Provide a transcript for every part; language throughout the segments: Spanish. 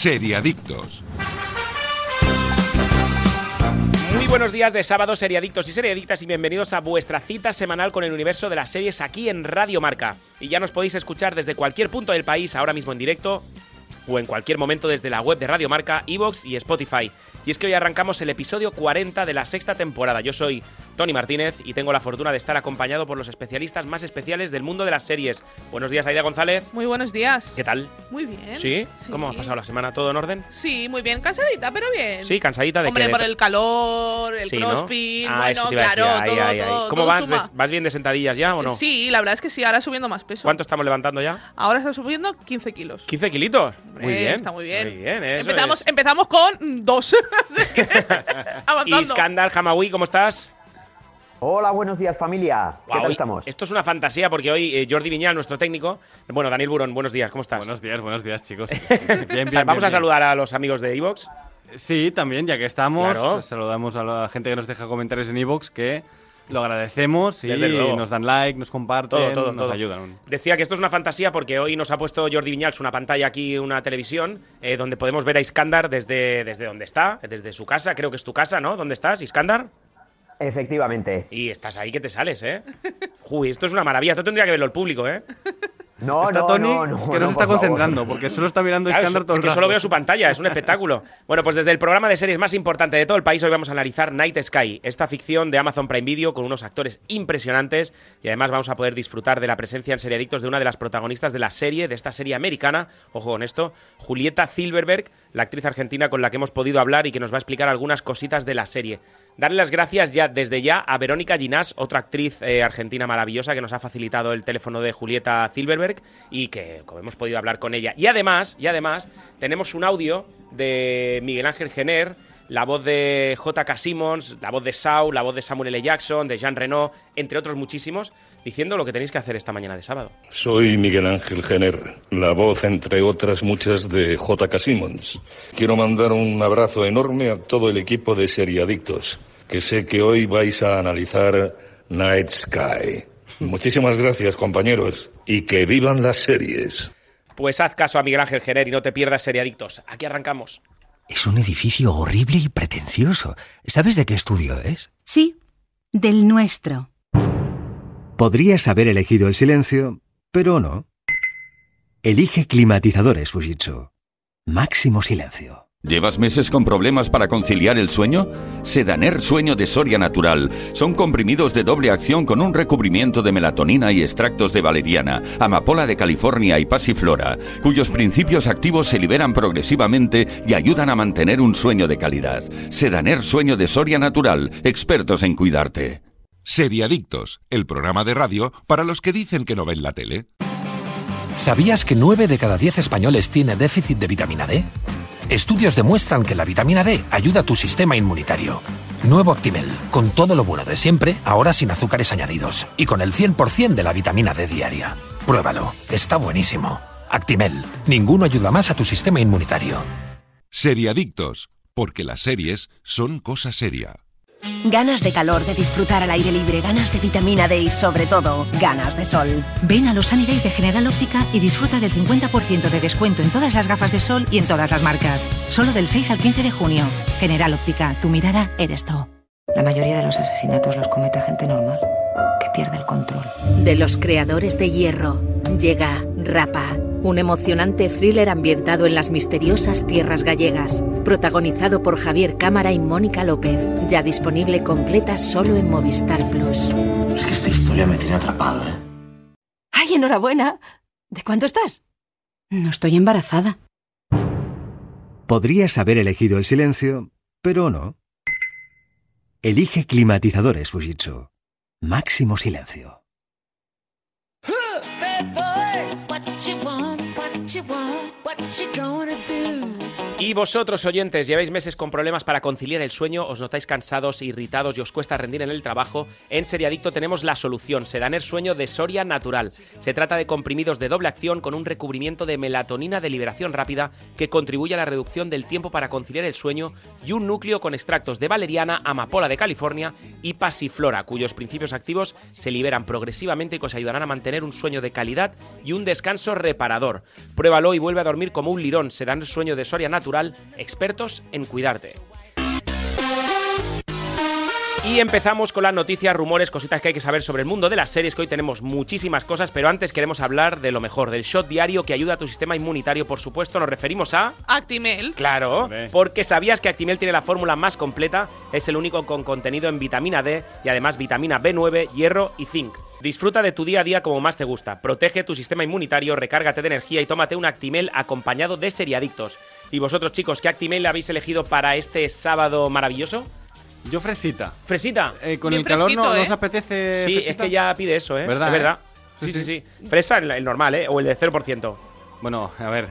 Seriadictos. Muy buenos días de sábado, seriadictos y seriadictas, y bienvenidos a vuestra cita semanal con el universo de las series aquí en Radio Marca. Y ya nos podéis escuchar desde cualquier punto del país, ahora mismo en directo, o en cualquier momento desde la web de Radio Marca, Evox y Spotify. Y es que hoy arrancamos el episodio 40 de la sexta temporada. Yo soy Tony Martínez y tengo la fortuna de estar acompañado por los especialistas más especiales del mundo de las series. Buenos días, Aida González. Muy buenos días. ¿Qué tal? Muy bien. ¿Sí? ¿Cómo ha pasado la semana? ¿Todo en orden? Sí, muy bien. Cansadita, pero bien. Sí, cansadita de Hombre, que... por el calor, el Sí, ¿no? crossfit, Ah, bueno, claro, Ay, todo, ay, ay. todo, ¿Cómo todo vas? suma. ¿Ves- ¿Vas bien de sentadillas ya o no? Sí, la verdad es que sí, ahora subiendo más peso. ¿Cuánto estamos levantando ya? Ahora está subiendo 15 kilos. ¿15 kilitos? Muy bien. Está muy bien. Muy bien, empezamos, es. empezamos con dos. Avanzando. Iskandar Hamawi, ¿cómo estás? Hola, buenos días familia. ¿Qué Guau, tal hoy- estamos? Esto es una fantasía porque hoy eh, Jordi Viñal, nuestro técnico, bueno, Daniel Burón, buenos días, ¿cómo estás? Buenos días, buenos días, chicos. Bien, bien, O sea, Vamos bien, a bien. saludar a los amigos de Evox. Sí, también, ya que estamos, Claro. saludamos a la gente que nos deja comentarios en iVoox, que lo agradecemos y nos dan like, nos comparten, Todo, todo, nos todo. ayudan. Decía que esto es una fantasía porque hoy nos ha puesto Jordi Viñals una pantalla aquí, una televisión, eh, donde podemos ver a Iskandar desde, desde donde está, desde su casa, creo que es tu casa, ¿no? ¿Dónde estás, Iskandar? Efectivamente. Y estás ahí que te sales, ¿eh? Uy, esto es una maravilla, esto tendría que verlo el público, ¿eh? No, está no, Tony, no, no, que no, no, se está por favor. concentrando, porque solo está mirando Claro, Iskandar es- todo es que solo veo su pantalla, es un espectáculo. Bueno, pues desde el programa de series más importante de todo el país, hoy vamos a analizar Night Sky, esta ficción de Amazon Prime Video con unos actores impresionantes y además vamos a poder disfrutar de la presencia en Seriadictos de una de las protagonistas de la serie, de esta serie americana, ojo con esto, Julieta Silverberg, la actriz argentina con la que hemos podido hablar y que nos va a explicar algunas cositas de la serie. Darle las gracias ya desde ya a Verónica Ginás, otra actriz eh, argentina maravillosa que nos ha facilitado el teléfono de Julieta Silverberg y que como hemos podido hablar con ella. Y además, y además tenemos un audio de Miguel Ángel Jenner, la voz de J.K. Simmons, la voz de Saul, la voz de Samuel L. Jackson, de Jean Reno, entre otros muchísimos, diciendo lo que tenéis que hacer esta mañana de sábado. Soy Miguel Ángel Jenner, la voz, entre otras muchas, de J.K. Simmons. Quiero mandar un abrazo enorme a todo el equipo de Seriadictos, que sé que hoy vais a analizar Night Sky. Muchísimas gracias, compañeros, y que vivan las series. Pues haz caso a Miguel Ángel Jenner y no te pierdas Seriadictos. Aquí arrancamos. Es un edificio horrible y pretencioso. ¿Sabes de qué estudio es? Sí, del nuestro. Podrías haber elegido el silencio, pero no. Elige climatizadores, Fujitsu. Máximo silencio. ¿Llevas meses con problemas para conciliar el sueño? Sedaner Sueño de Soria Natural. Son comprimidos de doble acción con un recubrimiento de melatonina y extractos de valeriana, amapola de California y pasiflora, cuyos principios activos se liberan progresivamente y ayudan a mantener un sueño de calidad. Sedaner Sueño de Soria Natural. Expertos en cuidarte. Seriadictos, el programa de radio para los que dicen que no ven la tele. ¿Sabías que 9 de cada 10 españoles tiene déficit de vitamina D? Estudios demuestran que la vitamina D ayuda a tu sistema inmunitario. Nuevo Actimel, con todo lo bueno de siempre, ahora sin azúcares añadidos y con el 100% de la vitamina D diaria. Pruébalo, está buenísimo. Actimel, ninguno ayuda más a tu sistema inmunitario. Seriadictos, porque las series son cosa seria. Ganas de calor, de disfrutar al aire libre, ganas de vitamina D y sobre todo, ganas de sol. Ven a los Sunny Days de General Óptica y disfruta del 50% de descuento en todas las gafas de sol y en todas las marcas. Solo del 6 al 15 de junio. General Óptica, tu mirada eres tú. La mayoría de los asesinatos los comete gente normal, que pierde el control. De los creadores de Hierro, llega Rapa, un emocionante thriller ambientado en las misteriosas tierras gallegas, protagonizado por Javier Cámara y Mónica López, ya disponible completa solo en Movistar Plus. Es que esta historia me tiene atrapado, ¿eh? ¡Ay, enhorabuena! ¿De cuánto estás? No estoy embarazada. Podrías haber elegido el silencio, pero no. Elige climatizadores, Fujitsu. Máximo silencio. She you Y vosotros, oyentes, lleváis meses con problemas para conciliar el sueño, os notáis cansados, irritados y os cuesta rendir en el trabajo, en Seriadicto tenemos la solución, Sedaner Sueño de Soria Natural. Se trata de comprimidos de doble acción con un recubrimiento de melatonina de liberación rápida que contribuye a la reducción del tiempo para conciliar el sueño y un núcleo con extractos de valeriana, amapola de California y pasiflora, cuyos principios activos se liberan progresivamente y que os ayudarán a mantener un sueño de calidad y un descanso reparador. Pruébalo y vuelve a dormir como un lirón. Se dan sueño de Soria Natural, expertos en cuidarte. Y empezamos con las noticias, rumores, cositas que hay que saber sobre el mundo de las series, que hoy tenemos muchísimas cosas, pero antes queremos hablar de lo mejor, del shot diario que ayuda a tu sistema inmunitario, por supuesto, nos referimos a... Actimel. Claro, porque sabías que Actimel tiene la fórmula más completa, es el único con contenido en vitamina D y además vitamina B9, hierro y zinc. Disfruta de tu día a día como más te gusta, protege tu sistema inmunitario, recárgate de energía y tómate un Actimel acompañado de seriadictos. ¿Y vosotros chicos, qué Actimel habéis elegido para este sábado maravilloso? Yo fresita. ¿Fresita? Eh, con Bien el calor no, fresquito, ¿no ¿eh? os apetece Sí, fresita? es que ya pide eso, ¿eh? ¿Verdad, Es verdad. eh? Sí, sí, Sí, sí. Fresa, el, el normal, ¿eh? O el de 0%. Bueno, a ver.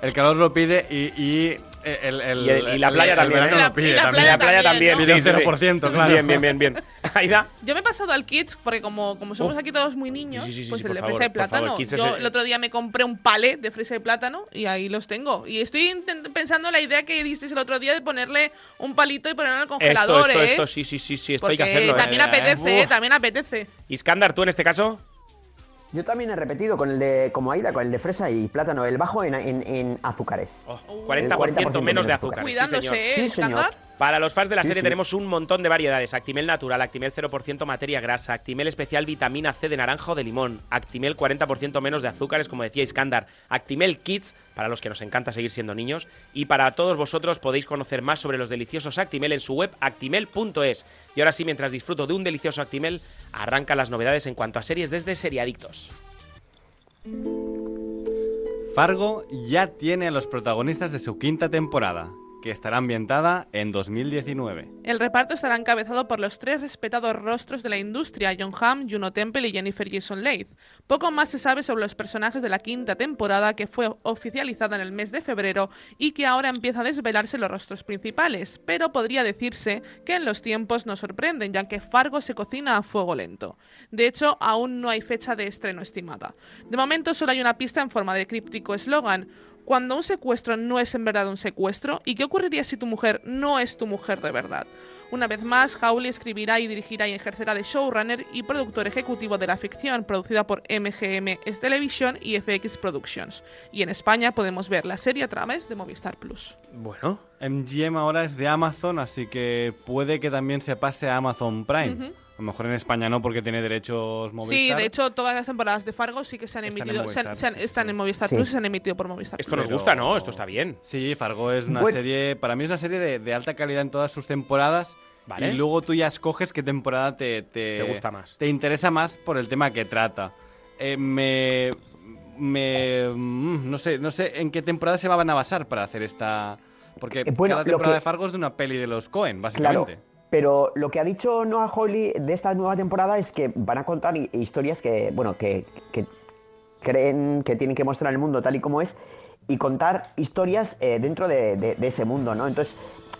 El calor lo pide y, y el, el- Y el- y la el- playa el también, verano lo La- pide y la también. playa la playa también, también, ¿no? sí, sí, sí. 0%, claro. Bien, bien, bien, bien. Aida. Yo me he pasado al Kids porque como, como somos Oh. aquí todos muy niños, Sí, sí, sí, pues sí, el de favor, fresa favor, plátano. Yo el- el otro día me compré un palet de fresa y plátano y ahí los tengo. Y estoy pensando en la idea que disteis el otro día de ponerle un palito y ponerlo en el Esto, congelador, esto, ¿eh? esto, sí, sí, sí, sí, esto hay que hacerlo, ¿eh? también apetece, Uf. ¿eh? También apetece. Iskandar, tú en este caso. Yo también he repetido con el de, como Aida, con el de fresa y plátano, el bajo en, en- en azúcares. Oh, El 40%, menos de azúcar. sí, Cuidándose, señor. ¿eh? Sí, señor. Para los fans de la Sí, serie sí. tenemos un montón de variedades. Actimel natural, Actimel 0% materia grasa, Actimel especial vitamina C de naranja o de limón, Actimel 40% menos de azúcares, como decía Iskandar, Actimel Kids, para los que nos encanta seguir siendo niños, y para todos vosotros podéis conocer más sobre los deliciosos Actimel en su web actimel.es. Y ahora sí, mientras disfruto de un delicioso Actimel, arrancan las novedades en cuanto a series desde Seriadictos. Fargo ya tiene a los protagonistas de su quinta temporada, que estará ambientada en 2019. El reparto estará encabezado por los tres respetados rostros de la industria, John Hamm, Juno Temple y Jennifer Jason Leigh. Poco más se sabe sobre los personajes de la quinta temporada que fue oficializada en el mes de febrero y que ahora empieza a desvelarse los rostros principales, pero podría decirse que en los tiempos nos sorprenden, ya que Fargo se cocina a fuego lento. De hecho, aún no hay fecha de estreno estimada. De momento solo hay una pista en forma de críptico eslogan, cuando un secuestro no es en verdad un secuestro, ¿y qué ocurriría si tu mujer no es tu mujer de verdad? Una vez más, Hawley escribirá y dirigirá y ejercerá de showrunner y productor ejecutivo de la ficción, producida por MGM Television y FX Productions. Y en España podemos ver la serie a través de Movistar Plus. Bueno, MGM ahora es de Amazon, así que puede que también se pase a Amazon Prime. A lo mejor en España no, porque tiene derechos Movistar. Sí, de hecho, todas las temporadas de Fargo sí que se han Están en emitido, se han- Movistar, se han- sí, están sí. en Movistar Sí. Plus y se han emitido por Movistar esto nos Pero- gusta, ¿no? Esto está bien. Sí, Fargo es una Bueno. serie, para mí es una serie de, de alta calidad en todas sus temporadas. Vale. Y luego tú ya escoges qué temporada te, te, Te gusta más. Te interesa más por el tema que trata. Eh, me, me, mm, no sé, no sé en qué temporada se van a basar para hacer esta, porque Eh, bueno, cada temporada que- de Fargo es de una peli de los Cohen, Claro, básicamente. Pero lo que ha dicho Noah Hawley de esta nueva temporada es que van a contar hi- historias que, bueno, que, que creen que tienen que mostrar el mundo tal y como es y contar historias eh, dentro de, de- de ese mundo, ¿no? Entonces,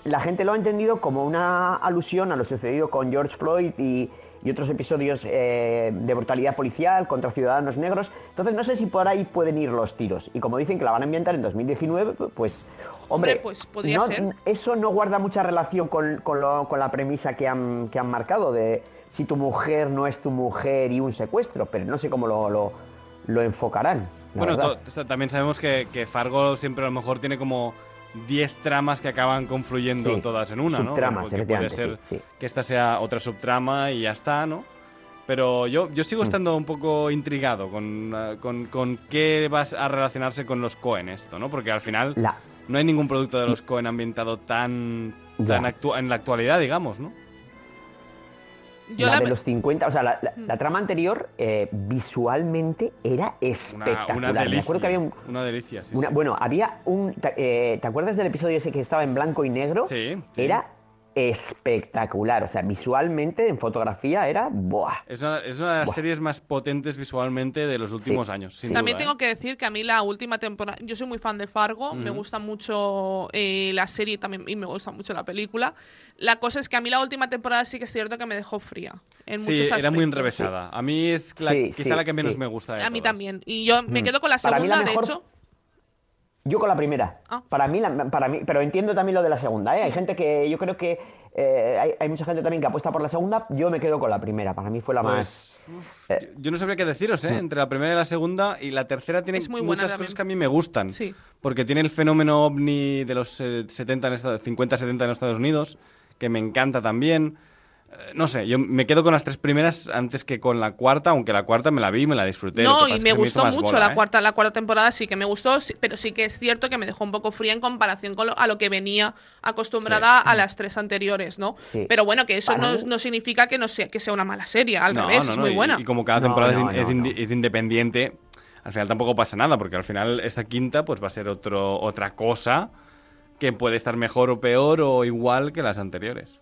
la gente lo ha entendido como una alusión a lo sucedido con George Floyd y, y otros episodios eh, de brutalidad policial contra ciudadanos negros. Entonces, no sé si por ahí pueden ir los tiros. Y como dicen que la van a ambientar en 2019, pues, hombre, Hombre, pues podría no- ser. eso no guarda mucha relación con, con lo- con la premisa que han, que han marcado de si tu mujer no es tu mujer y un secuestro, pero no sé cómo lo, lo, lo enfocarán. la Bueno, también sabemos que, que Fargo siempre a lo mejor tiene como 10 tramas que acaban confluyendo Sí, todas en una, ¿no? subtramas, Porque puede ser sí, sí. que esta sea otra subtrama y ya está, ¿no? Pero yo, yo Mm. sigo estando un poco intrigado con, eh, con, con qué va a relacionarse con los Cohen esto, ¿no? Porque al final La, no hay ningún producto de los Cohen ambientado tan, tan en la actualidad, digamos, ¿no? Yo la la- de los 50, o sea, la, la- Mm. la trama anterior eh, visualmente era Una, espectacular. una Me delicia. acuerdo que había un, Una delicia, sí. una- sí. bueno, había un, ¿te, eh, ¿te acuerdas del episodio ese que estaba en blanco y negro? Sí, sí. Era espectacular, o sea, visualmente en fotografía era, ¡buah! Es una, es una de las Buah. series más potentes visualmente de los últimos años, sin También duda, tengo ¿eh? que decir que a mí la última temporada, yo soy muy fan de Fargo, me Ujú. gusta mucho eh, la serie también y me gusta mucho la película. La cosa es que a mí la última temporada sí que es cierto que me dejó fría. En Sí, muchos era muy enrevesada. A mí es la- Sí, quizá sí, la que menos sí. me gusta de A mí todas. también. Y yo me Mm. quedo con la mí la segunda, de mejor- hecho. Yo con la primera. Ah. Para mí, la- para mí, pero entiendo también lo de la segunda, ¿eh? Hay gente que yo creo que eh, hay, hay mucha gente también que apuesta por la segunda. Yo me quedo con la primera. Para mí fue la más. Pues, Yo no sabría qué deciros, ¿eh? Entre la primera y la segunda. Y la tercera tiene Es muy buena muchas también. cosas que a mí me gustan. Sí. Porque tiene el fenómeno ovni de los eh, 70 en Estados, 50-70 en los Estados Unidos, que me encanta también. Eh, No sé, yo me quedo con las tres primeras antes que con la cuarta, aunque la cuarta me la vi y me la disfruté. No, y me gustó mucho bola, la ¿eh? cuarta, la cuarta temporada sí que me gustó, sí, pero sí que es cierto que me dejó un poco fría en comparación con lo- a lo que venía acostumbrada a las tres anteriores, ¿no? Sí. Pero bueno, que eso no, no significa que no sea que sea una mala serie, al No, revés, no, es muy buena. Y, como cada No, temporada es no, in- es, no, indi- es independiente, al final tampoco pasa nada, porque al final esta quinta pues va a ser otro, otra cosa que puede estar mejor o peor o igual que las anteriores.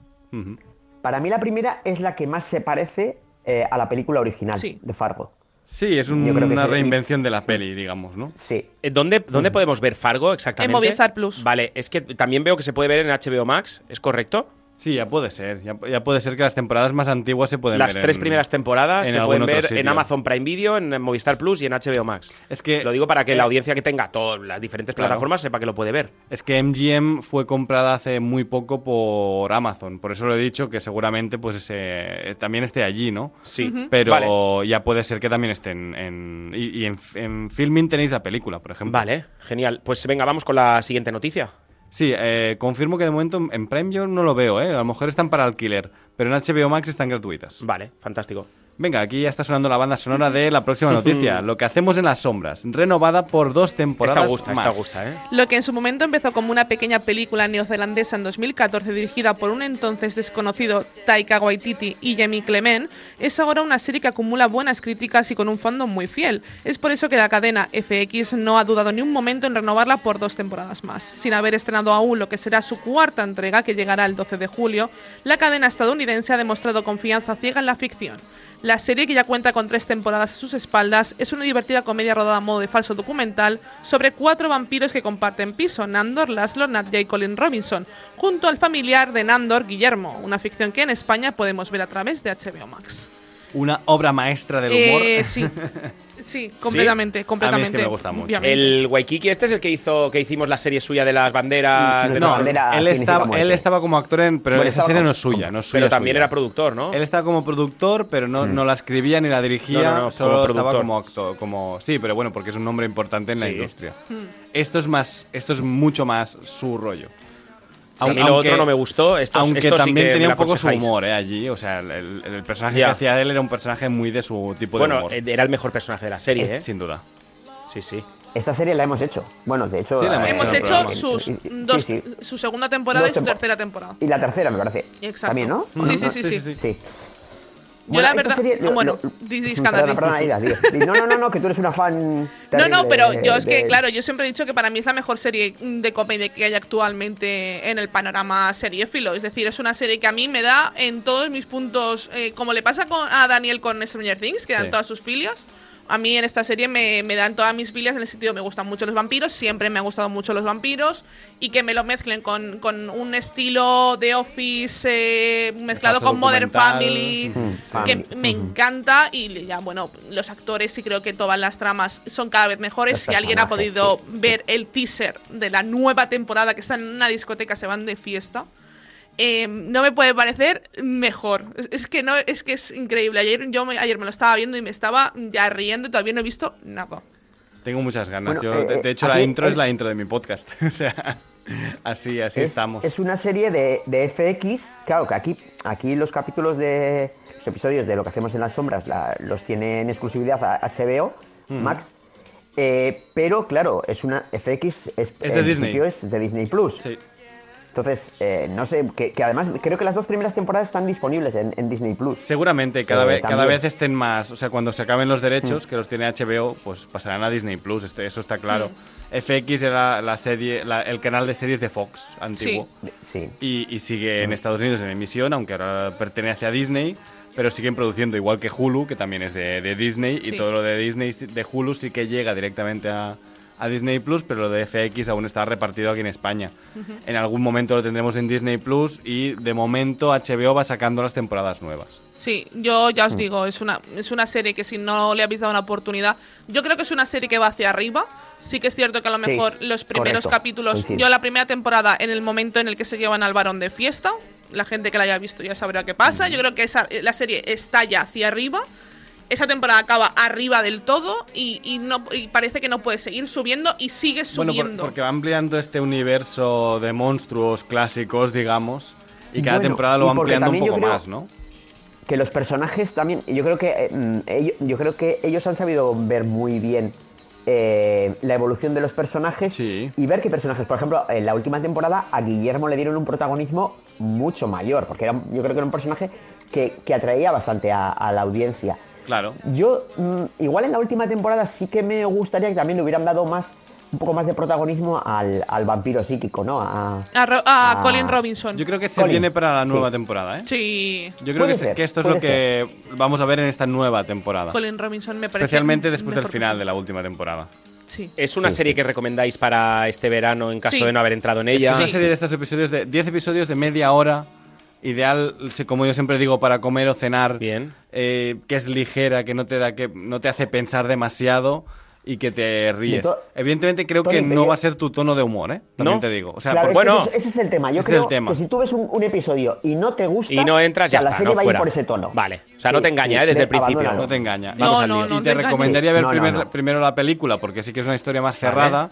Para mí, la primera es la que más se parece eh, a la película original de Fargo. Sí, es un- Yo creo que una sí. reinvención de la peli, digamos, ¿no? Sí. Eh, ¿Dónde, dónde podemos ver Fargo exactamente? En Movistar Plus. Vale, es que también veo que se puede ver en HBO Max, ¿es correcto? Sí, ya puede ser. Ya, ya puede ser que las temporadas más antiguas se pueden Las ver. tres en- primeras temporadas en se pueden ver en. Amazon Prime Video, en Movistar Plus y en HBO Max. Es que Lo digo para que eh, la audiencia que tenga todas las diferentes Claro. plataformas sepa que lo puede ver. Es que MGM fue comprada hace muy poco por Amazon, por eso lo he dicho que seguramente pues ese- también esté allí, ¿no? Sí. Pero Vale. ya puede ser que también estén en... Y, y en, en Filmin tenéis la película, por ejemplo. Vale, genial. Pues venga, vamos con la siguiente noticia. Sí, eh, confirmo que de momento en Prime no lo veo, ¿eh? A lo mejor están para alquiler, pero en HBO Max están gratuitas. Vale, fantástico. Venga, aquí ya está sonando la banda sonora de la próxima noticia, Lo que hacemos en las sombras, renovada por dos temporadas Esta gusta, más. esta gusta, ¿eh? Lo que en su momento empezó como una pequeña película neozelandesa en 2014 dirigida por un entonces desconocido Taika Waititi y Jamie Clement, es ahora una serie que acumula buenas críticas y con un fandom muy fiel. Es por eso que la cadena FX no ha dudado ni un momento en renovarla por dos temporadas más. Sin haber estrenado aún lo que será su cuarta entrega que llegará el 12 de julio, la cadena estadounidense ha demostrado confianza ciega en la ficción. La serie, que ya cuenta con tres temporadas a sus espaldas, es una divertida comedia rodada a modo de falso documental sobre cuatro vampiros que comparten piso, Nandor, Laszlo, Nadia y Colin Robinson, junto al familiar de Nandor, Guillermo, una ficción que en España podemos ver a través de HBO Max. Una obra maestra del humor. Eh, sí, sí, completamente, completamente. A mí es que me gusta mucho. obviamente. El Waikiki este es el que hizo que hicimos la serie suya de las banderas. de No, él estaba, él estaba como actor en. Pero Bueno, esa serie como- no es suya, no es suya. Pero también suya. era productor, ¿no? Él estaba como productor, pero no, no la escribía ni la dirigía, No, no, no, solo como estaba como actor. Como, sí, pero bueno, porque es un nombre importante en la industria. Hmm. Esto es más, esto es mucho más su rollo. Sí, a mí lo otro no me gustó, esto- aunque esto sí también tenía un poco su humor eh, allí. O sea, el, el- el personaje Ya. que hacía él era un personaje muy de su tipo de Bueno, humor. eh, era el mejor personaje de la serie, ¿eh? Sin duda. Sí, sí. Esta serie la hemos hecho. Bueno, de hecho. Sí, la eh, Hemos el hecho sus dos, sí. su segunda temporada Dos y su tercera temporada. Y la tercera, me parece. Exacto. También, ¿no? Sí, sí, sí, sí. Sí. Yo la verdad, serie- lo- bueno, lo- Perdona, perdona, No, no, no, no, que tú eres una fan. No, terrible no, pero de- yo es que, de- claro, yo siempre he dicho que para mí es la mejor serie de comedia que hay actualmente en el panorama seriéfilo. Es decir, es una serie que a mí me da en todos mis puntos, eh, como le pasa con, a Daniel con Stranger Things, que dan Sí. todas sus filias. A mí en esta serie me, me dan todas mis filias en el sentido me gustan mucho los vampiros, siempre me han gustado mucho los vampiros y que me lo mezclen con, con un estilo de Office eh, mezclado con Modern. Family, que me encanta y ya, bueno, los actores y creo que todas las tramas son cada vez mejores. Los Si alguien ha podido ver el teaser de la nueva temporada que están en una discoteca, se van de fiesta. Eh, no me puede parecer mejor. Es, es que no, es que es increíble. Ayer yo me, ayer me lo estaba viendo y me estaba ya riendo y todavía no he visto nada. Tengo muchas ganas. Bueno, Yo, eh, de, de hecho, aquí la intro es la intro de mi podcast. o sea, así, así es, estamos. Es una serie de, de FX. Claro que aquí, aquí los capítulos de. Los episodios de lo que hacemos en las sombras la- los tiene en exclusividad a HBO. Max. Eh, pero claro, es una FX. Es, Es de Disney. es de Disney Plus. Entonces, eh, no sé, que, que además creo que las dos primeras temporadas están disponibles en, en Disney Plus. Seguramente cada, Eh, vez, cada vez estén más. O sea, cuando se acaben los derechos, Mm. que los tiene HBO, pues pasarán a Disney Plus. este- eso está claro. FX era la serie, la- el canal de series de Fox antiguo. Sí. Y, y sigue en Estados Unidos en emisión, aunque ahora pertenece a Disney. Pero siguen produciendo igual que Hulu, que también es de, de Disney. Sí. Y todo lo de Disney, de Hulu, sí que llega directamente a, a Disney Plus, pero lo de FX aún está repartido aquí en España. En algún momento lo tendremos en Disney Plus y de momento HBO va sacando las temporadas nuevas. Sí, yo ya os digo, es una, es una serie que si no le habéis dado una oportunidad, yo creo que es una serie que va hacia arriba. Sí que es cierto que a lo Sí, mejor los primeros correcto, capítulos, coincido. yo la primera temporada, en el momento en el que se llevan al varón de fiesta, la gente que la haya visto ya sabrá qué pasa. Yo creo que esa, la serie está ya hacia arriba. Esa temporada acaba arriba del todo y, y no, y parece que no puede seguir subiendo y sigue Bueno, por- subiendo. porque va ampliando este universo de monstruos clásicos, digamos, y cada Bueno, temporada lo va ampliando un poco más, ¿no? que los personajes también, yo creo que eh, mm, ello- yo creo que ellos han sabido ver muy bien eh, la evolución de los personajes y ver qué personajes, por ejemplo, en la última temporada a Guillermo le dieron un protagonismo mucho mayor, porque era, yo creo que era un personaje que, que atraía bastante a, a la audiencia. Claro. Yo, mm, igual en la última temporada sí que me gustaría que también le hubieran dado más, un poco más de protagonismo al, al vampiro psíquico, ¿no? A, A, Ro- a Ah. Colin Robinson. Yo creo que se Colin, viene para la sí. nueva temporada, ¿eh? Sí. Yo creo que, se- ser, que esto es lo que vamos a ver en esta nueva temporada. Colin Robinson me parece. Especialmente después del final de la última temporada. Sí. ¿Es una serie que recomendáis para este verano en caso Sí. de no haber entrado en Es ella? una serie de estos episodios de 10 episodios de media hora. Ideal, como yo siempre digo, para comer o cenar. Bien. eh, que es ligera, que no te da, que no te hace pensar demasiado y que te ríes. to- Evidentemente creo Tony, que no yo- va a ser tu tono de humor, ¿eh? También ¿No? te digo. O sea, Claro, por- es que ese, es- ese es el tema. Yo creo el tema. que si tú ves un, un episodio y no te gusta, Y no entras, o sea, ya la está, serie no va a ir por ese tono. Vale. O sea, no te engaña, sí, ¿eh? Desde el principio. no te engaña. No, Y- no, no y te te recomendaría ver primer- no. primero la película, porque sí que es una historia más cerrada.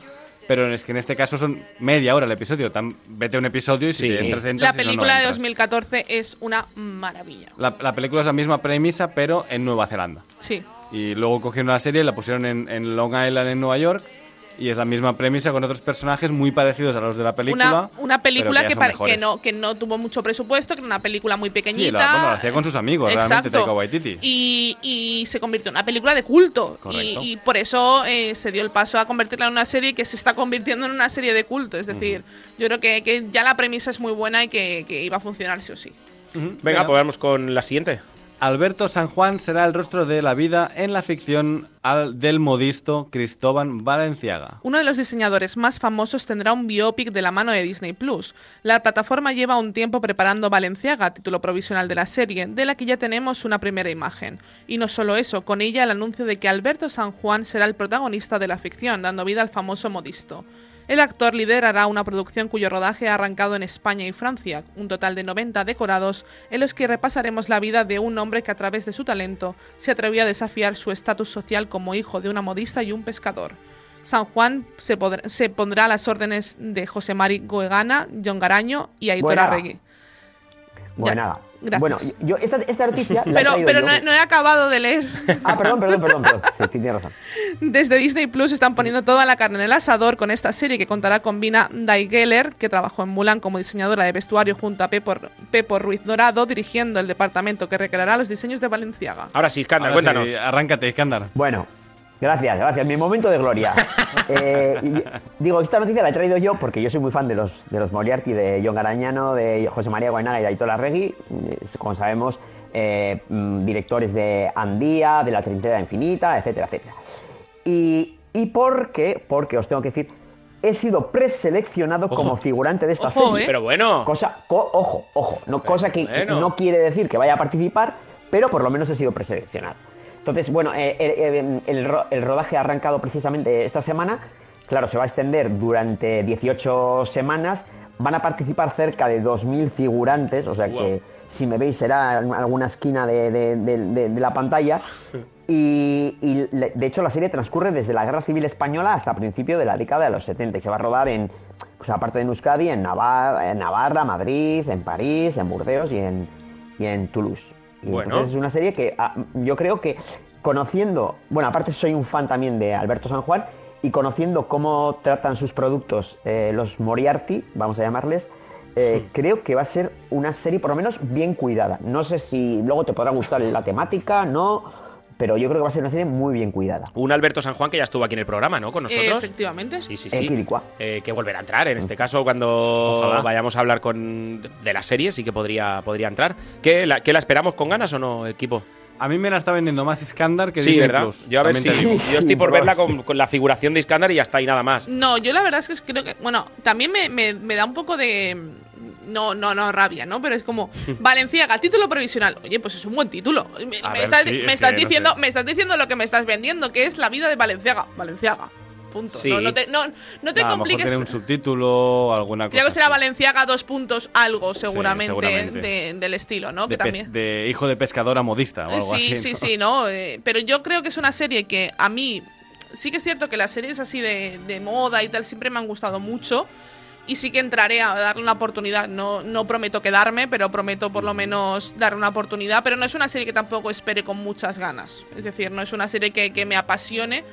Pero es que en este caso son media hora el episodio. Tan- vete a un episodio y si Sí. te entras, entras. La si no, no película de entras. 2014 es una maravilla. La, la película es la misma premisa, pero en Nueva Zelanda. Sí. Y luego cogieron la serie y la pusieron en, en Long Island, en Nueva York. Y es la misma premisa con otros personajes muy parecidos a los de la película. Una, una película que, que, no, que no tuvo mucho presupuesto, que era una película muy pequeñita. Sí, la, bueno, hacía con sus amigos, realmente, Exacto. Taika Waititi. Y, y se convirtió en una película de culto. Y, Correcto. y por eso eh, se dio el paso a convertirla en una serie que se está convirtiendo en una serie de culto. Es decir, yo creo que, que ya la premisa es muy buena y que, que iba a funcionar sí o sí. Venga, pues vamos con la siguiente. Alberto San Juan será el rostro de la vida en la ficción al- del modisto Cristóbal Valenciaga. Uno de los diseñadores más famosos tendrá un biopic de la mano de Disney Plus. La plataforma lleva un tiempo preparando Valenciaga, título provisional de la serie, de la que ya tenemos una primera imagen. Y no solo eso, con ella el anuncio de que Alberto San Juan será el protagonista de la ficción, dando vida al famoso modisto. El actor liderará una producción cuyo rodaje ha arrancado en España y Francia, un total de 90 decorados en los que repasaremos la vida de un hombre que a través de su talento se atrevió a desafiar su estatus social como hijo de una modista y un pescador. San Juan se, podrá- se pondrá a las órdenes de José Mari Goegana, John Garaño y Aitor Buena. gracias. Bueno, yo esta, esta noticia la Pero, traído pero yo. no, he- no he acabado de leer. Ah, perdón, perdón, perdón, perdón. Sí, sí, tienes razón. Desde Disney Plus están poniendo toda la carne en el asador con esta serie que contará con Vina Daigeller, que trabajó en Mulan como diseñadora de vestuario junto a Pepo, Pepo Ruiz Dorado, dirigiendo el departamento que recreará los diseños de Valenciaga. Ahora sí, sí, cuéntanos. arráncate, Iskandar. Bueno, gracias, gracias. Mi momento de gloria. Eh, digo, esta noticia la he traído yo porque yo soy muy fan de los, de los Moriarty, de John Garañano, de José María Guainaga y de Aitor Arregui. Eh, Como sabemos, eh, mm, directores de Andía, de La Trinidad Infinita, etcétera, etcétera. Y, y porque, porque os tengo que decir, he sido preseleccionado como figurante de esta Ojo, serie. ¿eh? Pero bueno. Cosa, co- ojo, ojo, no, cosa que bueno. no quiere decir que vaya a participar, pero por lo menos he sido preseleccionado. Entonces, bueno, eh, eh, el, ro- el rodaje ha arrancado precisamente esta semana. Claro, se va a extender durante 18 semanas. Van a participar cerca de 2.000 figurantes, o sea que si me veis será en alguna esquina de, de- de- de- de la pantalla. Y, de hecho la serie transcurre desde la Guerra Civil Española hasta principio de la década de los 70 y se va a rodar en, pues aparte de en Euskadi, en Navarra, en Navarra, Madrid, en París, en Burdeos y en, y en Toulouse. Bueno. entonces es una serie que ah, yo creo que conociendo, bueno, aparte soy un fan también de Alberto San Juan y conociendo cómo tratan sus productos eh, los Moriarty, vamos a llamarles, eh, creo que va a ser una serie por lo menos bien cuidada. No sé si luego te podrá gustar la temática, no, pero yo creo que va a ser una serie muy bien cuidada. Un Alberto San Juan que ya estuvo aquí en el programa, ¿no? Con nosotros. efectivamente. Sí, sí, Eh, sí. Eh, que volverá a entrar. En este caso, cuando Ojalá. vayamos a hablar con de la serie, sí que podría, podría entrar. ¿Qué la, ¿Qué la esperamos con ganas o no, equipo? A mí me la está vendiendo más Iskandar que sí, Disney ¿verdad? Plus, Yo a ver si. Yo estoy por verla con, con la figuración de Iskandar y ya está, y nada más. No, yo la verdad es que creo que. Bueno, también me, me- me da un poco de. No, no, no, rabia, ¿no? Pero es como. Valenciaga, título provisional. Oye, pues es un buen título. Me, A me ver, estás, sí, me es estás que no diciendo, sé. me estás diciendo lo que me estás vendiendo, que es la vida de Valenciaga. Valenciaga. Punto. Sí. No, no te, no, no te a lo mejor compliques. tiene un subtítulo, alguna cosa. Creo que será. Valenciaga dos puntos algo seguramente, seguramente. de- del estilo, ¿no? de, que también. de hijo de pescadora modista o algo sí, así. sí, ¿no? sí, no. eh, pero yo creo que es una serie que a mí sí que es cierto que las series así de, de moda y tal siempre me han gustado mucho. Y sí que entraré a darle una oportunidad. No, no prometo quedarme, pero prometo por lo menos darle una oportunidad. Pero no es una serie que tampoco espere con muchas ganas. Es decir, no es una serie que, que me apasione.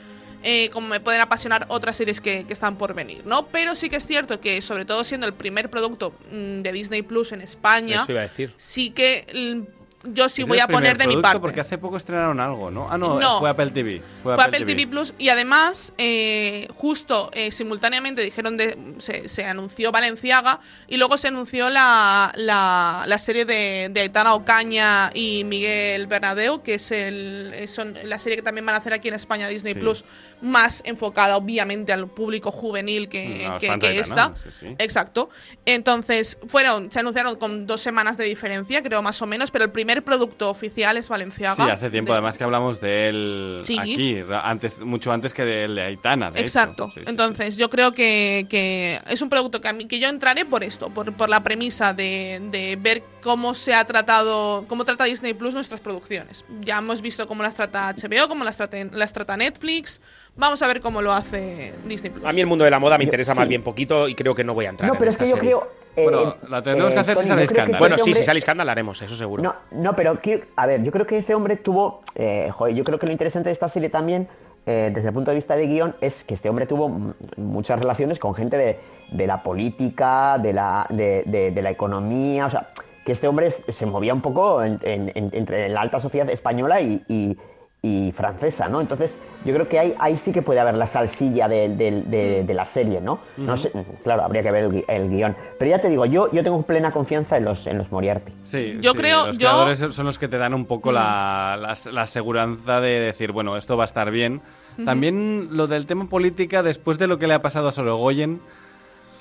eh, como me pueden apasionar otras series que, que están por venir, ¿no? Pero sí que es cierto que, sobre todo siendo el primer producto mm, de Disney Plus en España, Eso iba a decir. sí que mm, yo sí voy a poner de mi parte. Porque hace poco estrenaron algo, ¿no? Ah, no, No. fue Apple TV. Fue, Fue Apple TV Plus y además eh, justo eh, simultáneamente dijeron de se, se anunció Valenciaga y luego se anunció la, la, la serie de, de Aitana Ocaña y Miguel Bernadeu que es el eh, son la serie que también van a hacer aquí en España Disney Sí. Plus más enfocada obviamente al público juvenil que, Mm, que, que esta sí, sí. exacto entonces fueron se anunciaron con dos semanas de diferencia creo más o menos pero el primer producto oficial es Valenciaga Sí, hace tiempo de- además que hablamos de él Sí. aquí, antes, mucho antes que del de Aitana, de. Exacto. Entonces, yo creo que, que es un producto que, a mí, que yo entraré por esto, por, por la premisa de, de ver cómo se ha tratado, cómo trata Disney Plus nuestras producciones. Ya hemos visto cómo las trata HBO, cómo las trata, las trata Netflix. Vamos a ver cómo lo hace Disney Plus. A mí el mundo de la moda me Yo- interesa sí. más bien poquito y creo que no voy a entrar No, en pero es esta que yo serie. creo. eh, Bueno, la tendremos que hacer si sale escándalo. Bueno, este sí, si sale escándalo haremos, eso seguro. No, no, pero a ver, yo creo que este hombre tuvo, eh, joder, yo creo que lo interesante de esta serie también, eh, desde el punto de vista de guion, es que este hombre tuvo muchas relaciones con gente de, de la política, de la, de, de- de la economía, o sea, que este hombre es- se movía un poco en- en- en- entre la alta sociedad española y, y- y francesa, ¿no? Entonces, yo creo que ahí, ahí sí que puede haber la salsilla de, de- de- de la serie, ¿no? No sé, claro, habría que ver el, el guion. Pero ya te digo, yo, yo tengo plena confianza en los, en los Moriarty. Sí, Yo sí, creo- Los yo- Mm. creadores son los que te dan un poco la, la, la aseguranza de decir, bueno, esto va a estar bien. También lo del tema política, después de lo que le ha pasado a Sorogoyen,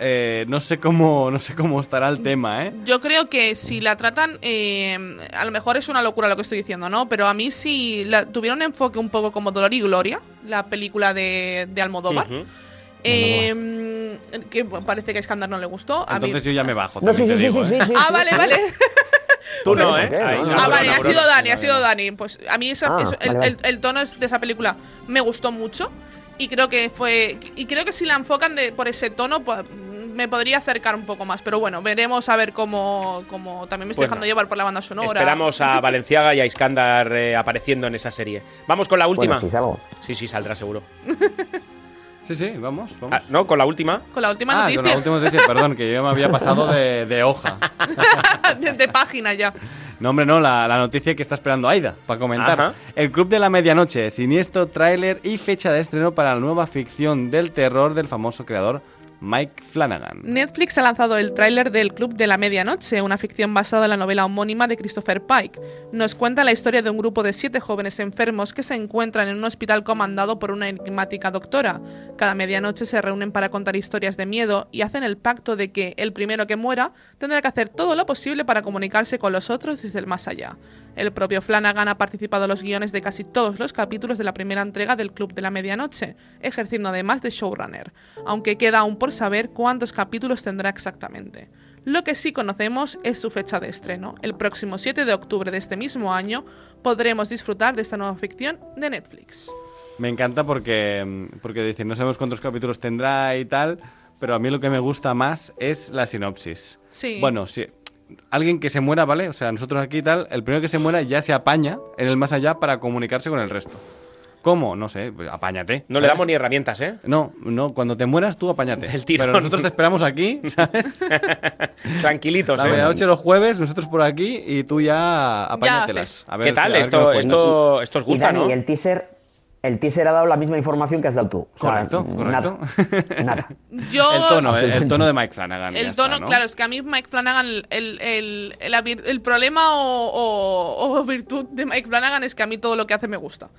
eh, no sé cómo no sé cómo estará el tema, ¿eh? Yo creo que si la tratan, eh, a lo mejor es una locura lo que estoy diciendo, ¿no? Pero a mí si la, tuvieron un enfoque un poco como Dolor y Gloria, la película de, de Almodóvar, eh, que parece que a Escándalo no le gustó. A mí- Entonces yo ya me bajo, No, también sí, te sí, digo, sí, ¿eh? sí, sí, Ah, vale, vale. Tú no, ¿Por ¿eh? qué? Ahí No, se no, Ah, vale, ha sido Dani, ha sido Dani. Pues a mí Ah, eso- el, vale, vale. el- el tono de esa película me gustó mucho y creo que fue y creo que si la enfocan de, por ese tono pues, me podría acercar un poco más. Pero bueno, veremos a ver cómo, cómo también me estoy dejando llevar por la banda sonora. Esperamos a Valenciaga y a Iskandar eh, apareciendo en esa serie. Vamos con la última. Bueno, si salgo. Sí, sí, saldrá seguro. Sí, sí, vamos, vamos. Ah, ¿No? Con la última. Con la última Ah, noticia con la última noticia, perdón, que yo me había pasado de, de hoja. de, de página ya. No, hombre, no, la, la noticia que está esperando Aida para comentar. Ajá. El Club de la Medianoche, siniestro tráiler y fecha de estreno para la nueva ficción del terror del famoso creador Mike Flanagan. Netflix ha lanzado el tráiler del Club de la Medianoche, una ficción basada en la novela homónima de Christopher Pike. Nos cuenta la historia de un grupo de siete jóvenes enfermos que se encuentran en un hospital comandado por una enigmática doctora. Cada medianoche se reúnen para contar historias de miedo y hacen el pacto de que el primero que muera tendrá que hacer todo lo posible para comunicarse con los otros desde el más allá. El propio Flanagan ha participado en los guiones de casi todos los capítulos de la primera entrega del Club de la Medianoche, ejerciendo además de showrunner, aunque queda aún por saber cuántos capítulos tendrá exactamente. Lo que sí conocemos es su fecha de estreno. El próximo 7 de octubre de este mismo año podremos disfrutar de esta nueva ficción de Netflix. Me encanta porque, porque dicen, no sabemos cuántos capítulos tendrá y tal, pero a mí lo que me gusta más es la sinopsis. Sí. Bueno, si alguien que se muera, ¿vale? O sea, nosotros aquí y tal, el primero que se muera ya se apaña en el más allá para comunicarse con el resto. ¿Cómo? No sé, pues apáñate. No le damos ni herramientas, ¿eh? No, no, cuando te mueras tú apáñate. Del tirón. Pero nosotros te esperamos aquí, ¿sabes? Tranquilitos, La ¿eh? medianoche los jueves, nosotros por aquí y tú ya apáñatelas. haces. A ver ¿Qué si- tal? a ver Esto, qué esto, esto os Y gusta, Dani, ¿no? el teaser, el teaser ha dado la misma información que has dado tú. O sea, Correcto, correcto. Nada. nada. Yo El tono, el, el tono de Mike Flanagan. ya El está, tono, ¿no? claro, es que a mí Mike Flanagan, el, el, problema o, o- o virtud de Mike Flanagan es que a mí todo lo que hace me gusta.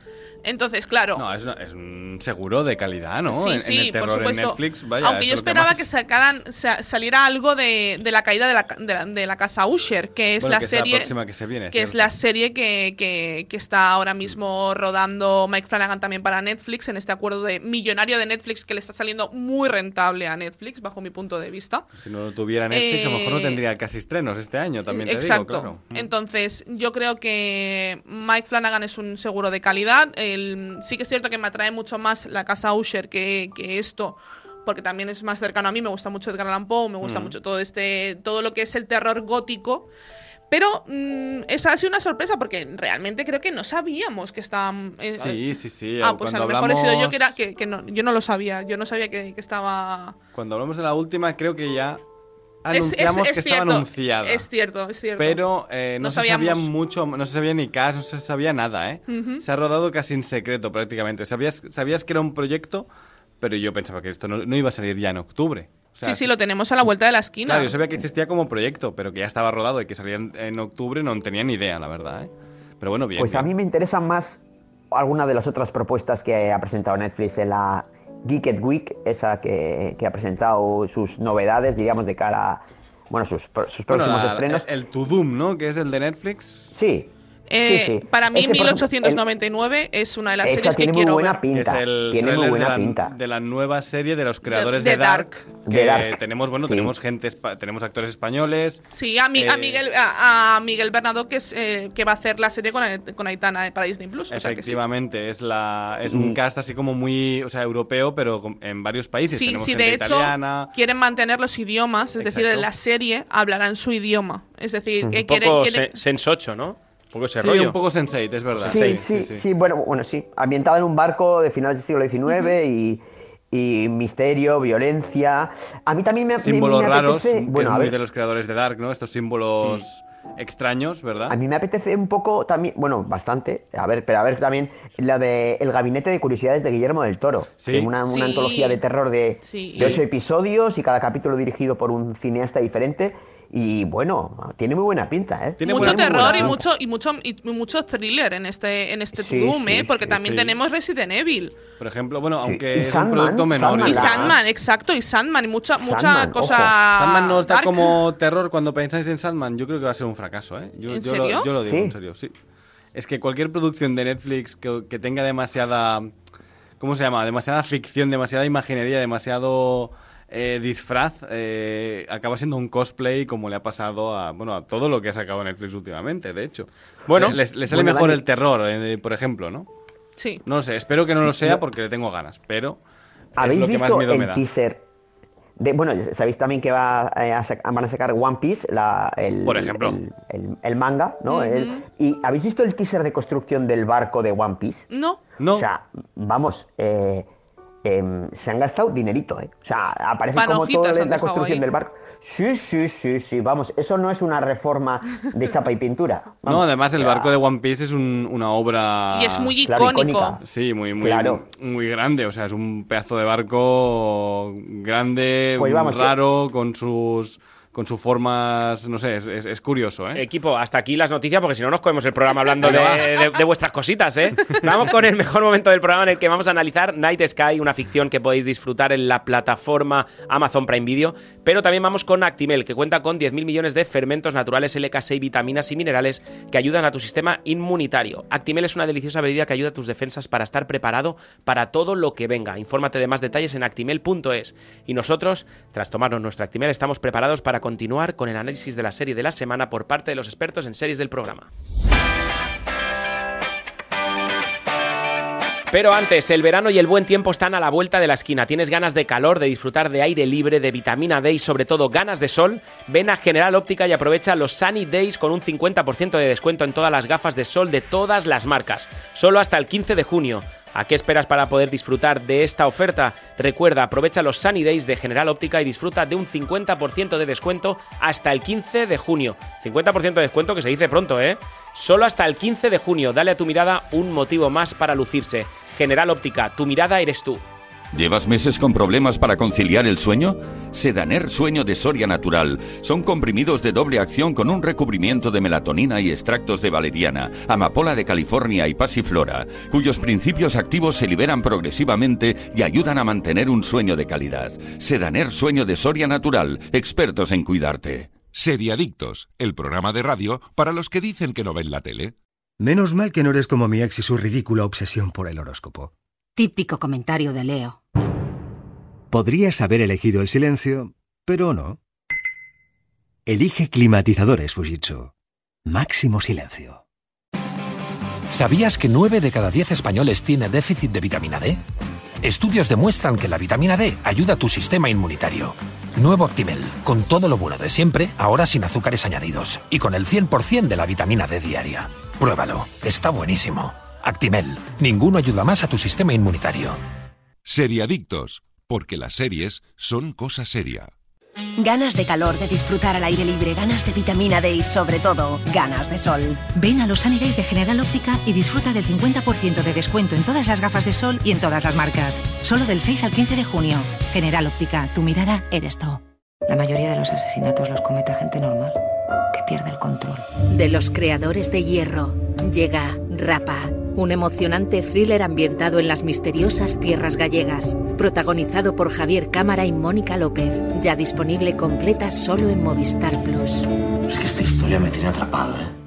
Entonces, claro. No, es, es un seguro de calidad, ¿no? Sí, en, en sí, el terror por en supuesto. Netflix, vaya. Aunque yo esperaba más. que, sacaran, sa- saliera algo de, de la caída de la, de la, de la casa Usher, que es Bueno, la que es la serie. próxima que se viene, que es la serie que, que- que está ahora mismo rodando Mike Flanagan También para Netflix en este acuerdo de millonario de Netflix que le está saliendo muy rentable a Netflix, bajo mi punto de vista. Si no tuviera Netflix, a lo mejor no Eh, tendría casi estrenos este año, también te Exacto. digo, claro. Mm. Entonces, yo creo que Mike Flanagan es un seguro de calidad. El- sí que es cierto que me atrae mucho más la casa Usher que, que esto. Porque también es más cercano a mí, me gusta mucho Edgar Allan Poe, me gusta Mm. mucho todo este. todo lo que es el terror gótico. Pero mm, esa ha sido una sorpresa porque realmente creo que no sabíamos que estaban. eh, Sí, sí, sí. Ah, pues a cuando lo mejor he sido yo hablamos- que, era, que, que no, yo no lo sabía. Yo no sabía que, que estaba. Cuando hablamos de la última, creo que ya Es- es- anunciamos es que estaba anunciada. Es cierto, es cierto. Pero eh, no, No se sabía mucho, no se sabía ni casi, no se sabía nada, ¿eh? Se ha rodado casi en secreto prácticamente. Sabías, sabías que era un proyecto, pero yo pensaba que esto no, no iba a salir ya en octubre. O sea, sí, sí, lo tenemos a la vuelta de la esquina. Claro, yo sabía que existía como proyecto, pero que ya estaba rodado y que salía en, octubre, no tenía ni idea, la verdad, ¿eh? Pero bueno, bien. Pues a bien. mí me interesan más algunas de las otras propuestas que ha presentado Netflix en la Geeked Week, esa que, que ha presentado sus novedades, digamos, de cara a bueno, sus, sus Bueno, próximos la- estrenos. El, el To Doom, ¿no? Que es el de Netflix. Sí. Eh, sí, sí. Para mí, Ese, por ejemplo, 1899 es una de las series que tiene muy quiero buena ver. pinta. Es el Tiene muy buena de la, pinta. de la nueva serie de los creadores de de, Dark. Dark. Que De Dark. tenemos, bueno, Sí. tenemos gente, tenemos actores españoles. Sí, a, mi- a Eh, Miguel, a, a Miguel Bernardo, que, es, eh, que va a hacer la serie con, con Aitana eh, para Disney Plus. o sea que sí. Efectivamente, es la es un cast así como muy, o sea, europeo, pero en varios países. Sí, tenemos sí, gente de hecho, italiana. quieren mantener los idiomas, es decir, en la serie hablarán su idioma. Es decir, que Un quieren. poco quieren- se- Sense 8, ¿no? Un poco ese Sí, rollo. un poco Sense8, es verdad. Sí, sí, sí, bueno, bueno, sí. Ambientada en un barco de finales del siglo XIX y, y misterio, violencia. A mí también me, me- Símbolos me raros, apetece- que bueno, es a muy ver, de los creadores de Dark, ¿no? Estos símbolos extraños, ¿verdad? A mí me apetece un poco también, bueno, bastante, a ver, pero a ver también la de El Gabinete de Curiosidades de Guillermo del Toro, Sí. una, una Sí. antología de terror de, Sí. de ocho episodios y cada capítulo dirigido por un cineasta diferente y bueno, tiene muy buena pinta, ¿eh? Tiene mucho buena terror y mucho y mucho y mucho thriller en este en este Sí, Doom, sí, ¿eh? porque sí, también sí. tenemos Resident Evil Por ejemplo, bueno, Sí. aunque es Sandman, un producto menor. Sandman, y Sandman, exacto, y Sandman y mucha mucha cosa ojo. Sandman no está dark. como terror cuando pensáis en Sandman. Yo creo que va a ser un fracaso, ¿eh? Yo, ¿En yo serio? Lo, yo lo digo Sí. en serio, sí. Es que cualquier producción de Netflix que, que tenga demasiada. ¿Cómo se llama? Demasiada ficción, demasiada imaginería, demasiado eh, disfraz, eh, acaba siendo un cosplay como le ha pasado a, bueno, a todo lo que ha sacado Netflix últimamente, de hecho. Bueno. le, les- le sale Bueno, mejor Dani. el terror, eh, por ejemplo, ¿no? Sí. No lo sé, espero que no lo sea porque le tengo ganas, pero es ¿Habéis lo que más visto miedo me el da. teaser? De, bueno, sabéis también que va, eh, a van a sacar One Piece, la- el, Por ejemplo. el, el- el manga, ¿no? Ujú. El- ¿Y habéis visto el teaser de construcción del barco de One Piece? No. No, O sea, vamos, eh, em, se han gastado dinerito, ¿eh? O sea, aparece como toda la construcción ahí. del barco. Sí, sí, sí, sí, vamos, eso no es una reforma de chapa y pintura. no, además el barco de One Piece es un- una obra... Y es muy claro, icónico. icónica. Sí, muy, muy, Claro. muy grande. O sea, es un pedazo de barco grande, Pues vamos, que- raro, con sus con sus formas, no sé, es, es- es curioso, ¿eh? Equipo, hasta aquí las noticias porque si no nos comemos el programa hablando de, de- de vuestras cositas, ¿eh? Vamos con el mejor momento del programa en el que vamos a analizar Night Sky, una ficción que podéis disfrutar en la plataforma Amazon Prime Video, pero también vamos con Actimel, que cuenta con 10.000 millones de fermentos naturales LK6, vitaminas y minerales que ayudan a tu sistema inmunitario. Actimel es una deliciosa bebida que ayuda a tus defensas para estar preparado para todo lo que venga. Infórmate de más detalles en actimel.es. Y nosotros, tras tomarnos nuestro Actimel, estamos preparados para continuar con el análisis de la serie de la semana por parte de los expertos en series del programa. Pero antes, el verano y el buen tiempo están a la vuelta de la esquina. ¿Tienes ganas de calor, de disfrutar de aire libre, de vitamina D y sobre todo ganas de sol? Ven a General Óptica y aprovecha los Sunny Days con un 50% de descuento en todas las gafas de sol de todas las marcas. Solo hasta el 15 de junio. ¿A qué esperas para poder disfrutar de esta oferta? Recuerda, aprovecha los Sunny Days de General Óptica y disfruta de un 50% de descuento hasta el 15 de junio. 50% de descuento que se dice pronto, ¿eh? Solo hasta el 15 de junio. Dale a tu mirada un motivo más para lucirse. General Óptica, tu mirada eres tú. ¿Llevas meses con problemas para conciliar el sueño? Sedaner Sueño de Soria Natural. Son comprimidos de doble acción con un recubrimiento de melatonina y extractos de valeriana, amapola de California y pasiflora, cuyos principios activos se liberan progresivamente y ayudan a mantener un sueño de calidad. Sedaner Sueño de Soria Natural. Expertos en cuidarte. Seriadictos, el programa de radio para los que dicen que no ven la tele. Menos mal que no eres como mi ex y su ridícula obsesión por el horóscopo. Típico comentario de Leo. Podrías haber elegido el silencio, pero no. Elige climatizadores Fujitsu. Máximo silencio. ¿Sabías que 9 de cada 10 españoles tiene déficit de vitamina D? Estudios demuestran que la vitamina D ayuda a tu sistema inmunitario. Nuevo Actimel, con todo lo bueno de siempre, ahora sin azúcares añadidos y con el 100% de la vitamina D diaria. Pruébalo, está buenísimo. Actimel, ninguno ayuda más a tu sistema inmunitario. Seriadictos, porque las series son cosa seria. Ganas de calor, de disfrutar al aire libre, ganas de vitamina D y sobre todo, ganas de sol. Ven a los Sunny Days de General Óptica y disfruta del 50% de descuento en todas las gafas de sol y en todas las marcas. Solo del 6 al 15 de junio. General Óptica, tu mirada eres tú. La mayoría de los asesinatos los comete gente normal, que pierde el control. De los creadores de Hierro, llega Rapa, un emocionante thriller ambientado en las misteriosas tierras gallegas, protagonizado por Javier Cámara y Mónica López, ya disponible completa solo en Movistar Plus. Es que esta historia me tiene atrapado, ¿eh?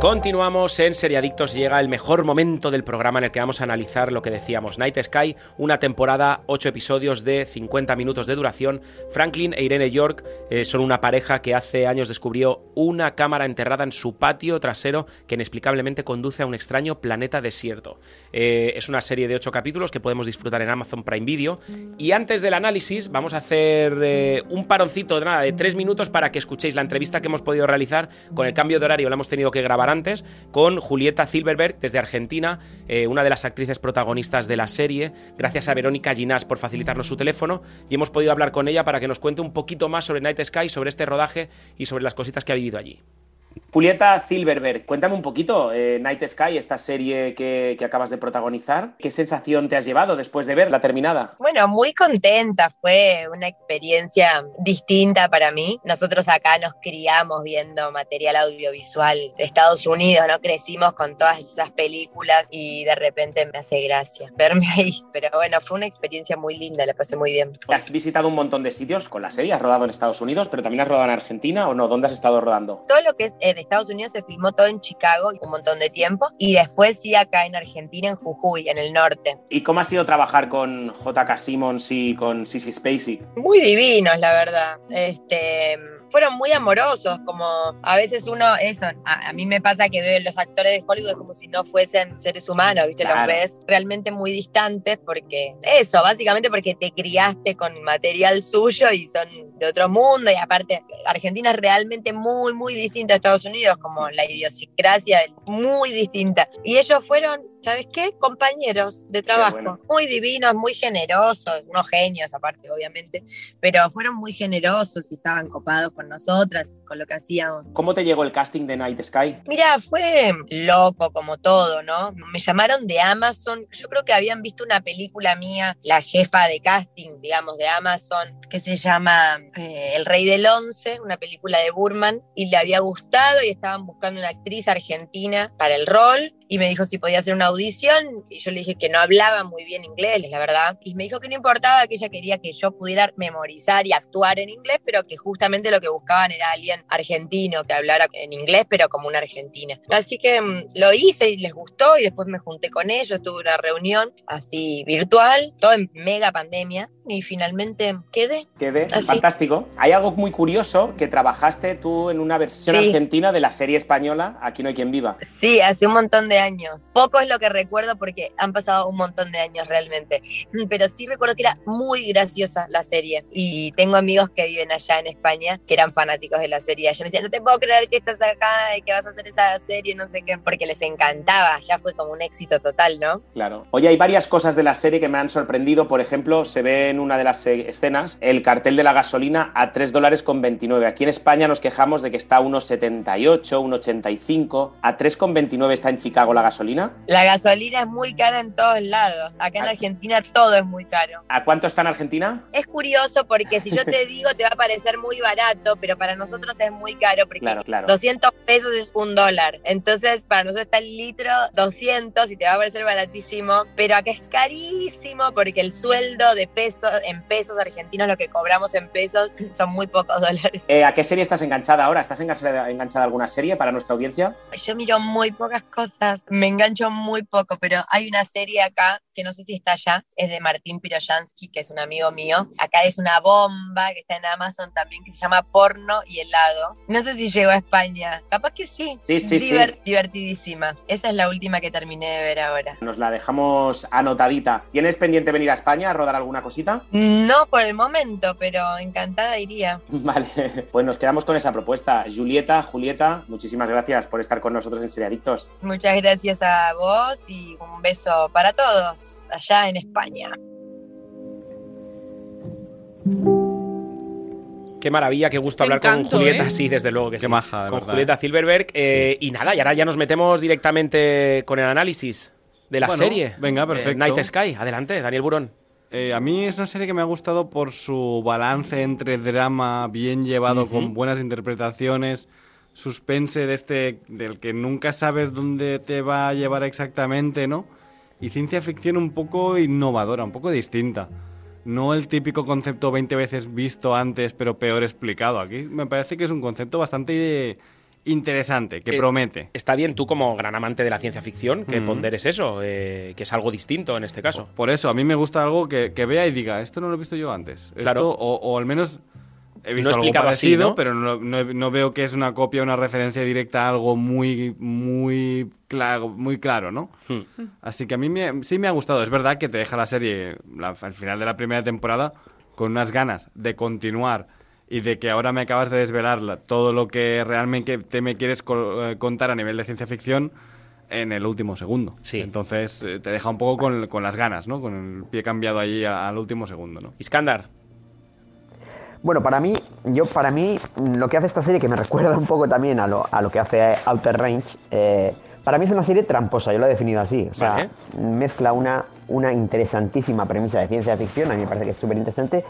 Continuamos en Seriadictos. Llega el mejor momento del programa en el que vamos a analizar lo que decíamos. Night Sky, una temporada, ocho episodios de 50 minutos de duración. Franklin e Irene York eh, son una pareja que hace años descubrió una cámara enterrada en su patio trasero que inexplicablemente conduce a un extraño planeta desierto. Eh, es una serie de ocho capítulos que podemos disfrutar en Amazon Prime Video. Y antes del análisis, vamos a hacer eh, un paroncito de nada de tres minutos para que escuchéis la entrevista que hemos podido realizar. Con el cambio de horario la hemos tenido que grabar con Julieta Silverberg desde Argentina, eh, una de las actrices protagonistas de la serie. Gracias a Verónica Ginás por facilitarnos su teléfono y hemos podido hablar con ella para que nos cuente un poquito más sobre Night Sky, sobre este rodaje y sobre las cositas que ha vivido allí. Julieta Silverberg, cuéntame un poquito, eh, Night Sky, esta serie que, que, acabas de protagonizar, ¿qué sensación te has llevado después de verla terminada? Bueno, muy contenta, fue una experiencia distinta para mí. Nosotros acá nos criamos viendo material audiovisual de Estados Unidos, ¿no? Crecimos con todas esas películas y de repente me hace gracia verme ahí. Pero bueno, fue una experiencia muy linda, la pasé muy bien. Has visitado un montón de sitios con la serie, has rodado en Estados Unidos, pero también has rodado en Argentina o no, ¿dónde has estado rodando? Todo lo que es en Estados Unidos se filmó todo en Chicago un montón de tiempo y después sí acá en Argentina, en Jujuy, en el norte. ¿Y cómo ha sido trabajar con JK Simmons y con Sissy Spacek? Muy divinos, la verdad. Este fueron muy amorosos, como a veces uno, eso, a, a, mí me pasa que veo los actores de Hollywood como si no fuesen seres humanos, ¿viste? Claro. Los ves realmente muy distantes porque, eso, básicamente porque te criaste con material suyo y son de otro mundo y aparte Argentina es realmente muy, muy distinta a Estados Unidos, como la idiosincrasia muy distinta. Y ellos fueron, ¿sabes qué? Compañeros de trabajo, bueno. muy divinos, muy generosos, unos genios aparte, obviamente, pero fueron muy generosos y estaban copados con nosotras, con lo que hacíamos. ¿Cómo te llegó el casting de Night Sky? Mira, fue loco como todo, ¿no? Me llamaron de Amazon, yo creo que habían visto una película mía, la jefa de casting, digamos, de Amazon, que se llama eh, El Rey del Once, una película de Burman, y le había gustado y estaban buscando una actriz argentina para el rol y me dijo si podía hacer una audición y yo le dije que no hablaba muy bien inglés, la verdad, y me dijo que no importaba, que ella quería que yo pudiera memorizar y actuar en inglés, pero que justamente lo que buscaban era alguien argentino que hablara en inglés, pero como una argentina. Así que mmm, lo hice y les gustó y después me junté con ellos, tuve una reunión así virtual, todo en mega pandemia y finalmente quedé. Quedé, así. fantástico. Hay algo muy curioso que trabajaste tú en una versión sí. argentina de la serie española Aquí no hay quien viva. Sí, hace un montón de años. Poco es lo que recuerdo porque han pasado un montón de años realmente. Pero sí recuerdo que era muy graciosa la serie. Y tengo amigos que viven allá en España que eran fanáticos de la serie. Yo me decían, no te puedo creer que estás acá y que vas a hacer esa serie, no sé qué, porque les encantaba. Ya fue como un éxito total, ¿no? Claro. Oye, hay varias cosas de la serie que me han sorprendido. Por ejemplo, se ve en una de las escenas el cartel de la gasolina a 3 dólares con 29. Aquí en España nos quejamos de que está a 1,78, 1,85. A 3,29 está en Chicago la gasolina? La gasolina es muy cara en todos lados. Acá en Ah. Argentina todo es muy caro. ¿A cuánto está en Argentina? Es curioso porque si yo te digo te va a parecer muy barato, pero para nosotros es muy caro porque Claro, claro. 200 pesos es un dólar. Entonces para nosotros está el litro 200 y te va a parecer baratísimo, pero acá es carísimo porque el sueldo de pesos en pesos argentinos, lo que cobramos en pesos, son muy pocos dólares. Eh, ¿A qué serie estás enganchada ahora? ¿Estás enganchada, enganchada a alguna serie para nuestra audiencia? Yo miro muy pocas cosas, me engancho muy poco, pero hay una serie acá que no sé si está allá, es de Martín Piroyansky, que es un amigo mío. Acá es una bomba que está en Amazon también, que se llama Porno y helado. No sé si llegó a España, capaz que sí. Sí, sí, sí. Divertidísima. Esa es la última que terminé de ver ahora. Nos la dejamos anotadita. ¿Tienes pendiente venir a España a rodar alguna cosita? No por el momento, pero encantada iría. Vale, pues nos quedamos con esa propuesta. Julieta, Julieta, muchísimas gracias por estar con nosotros en Seriadictos. Muchas gracias a vos y un beso para todos allá en España. Qué maravilla, qué gusto Qué hablar con Julieta, ¿eh? sí, desde luego que Qué sí. maja, de con verdad, Julieta ¿eh? Silverberg. eh, y nada, y ahora ya nos metemos directamente con el análisis de la Bueno, serie. venga, Eh, perfecto. Night Sky, adelante, Daniel Burón. Eh, a mí es una serie que me ha gustado por su balance entre drama bien llevado con buenas interpretaciones, suspense de este del que nunca sabes dónde te va a llevar exactamente, ¿no? Y ciencia ficción un poco innovadora, un poco distinta. No el típico concepto 20 veces visto antes, pero peor explicado. Aquí me parece que es un concepto bastante interesante, que Eh, promete. Está bien tú como gran amante de la ciencia ficción que Ujú. ponderes eso, eh, que es algo distinto en este caso. Por eso, a mí me gusta algo que, que vea y diga, esto no lo he visto yo antes. Esto- Claro. o, o al menos he visto No algo explicado así, parecido, ¿no? pero no, no- veo que es una copia, una referencia directa a algo muy, muy claro, muy claro, ¿no? Hmm. Así que a mí me- sí me ha gustado. Es verdad que te deja la serie la- al final de la primera temporada con unas ganas de continuar y de que ahora me acabas de desvelar la- todo lo que realmente te me quieres eh, contar a nivel de ciencia ficción en el último segundo. Sí. Entonces eh, te deja un poco con, con las ganas, ¿no? Con el pie cambiado ahí al último segundo, ¿no? Iskandar. Bueno, para mí, yo para mí, mm, lo que hace esta serie, que me recuerda un poco también a lo, a lo que hace Outer Range, eh, para mí es una serie tramposa, yo lo he definido así. O sea, Vale. mezcla una, una interesantísima premisa de ciencia ficción, a mí me parece que es súper interesante,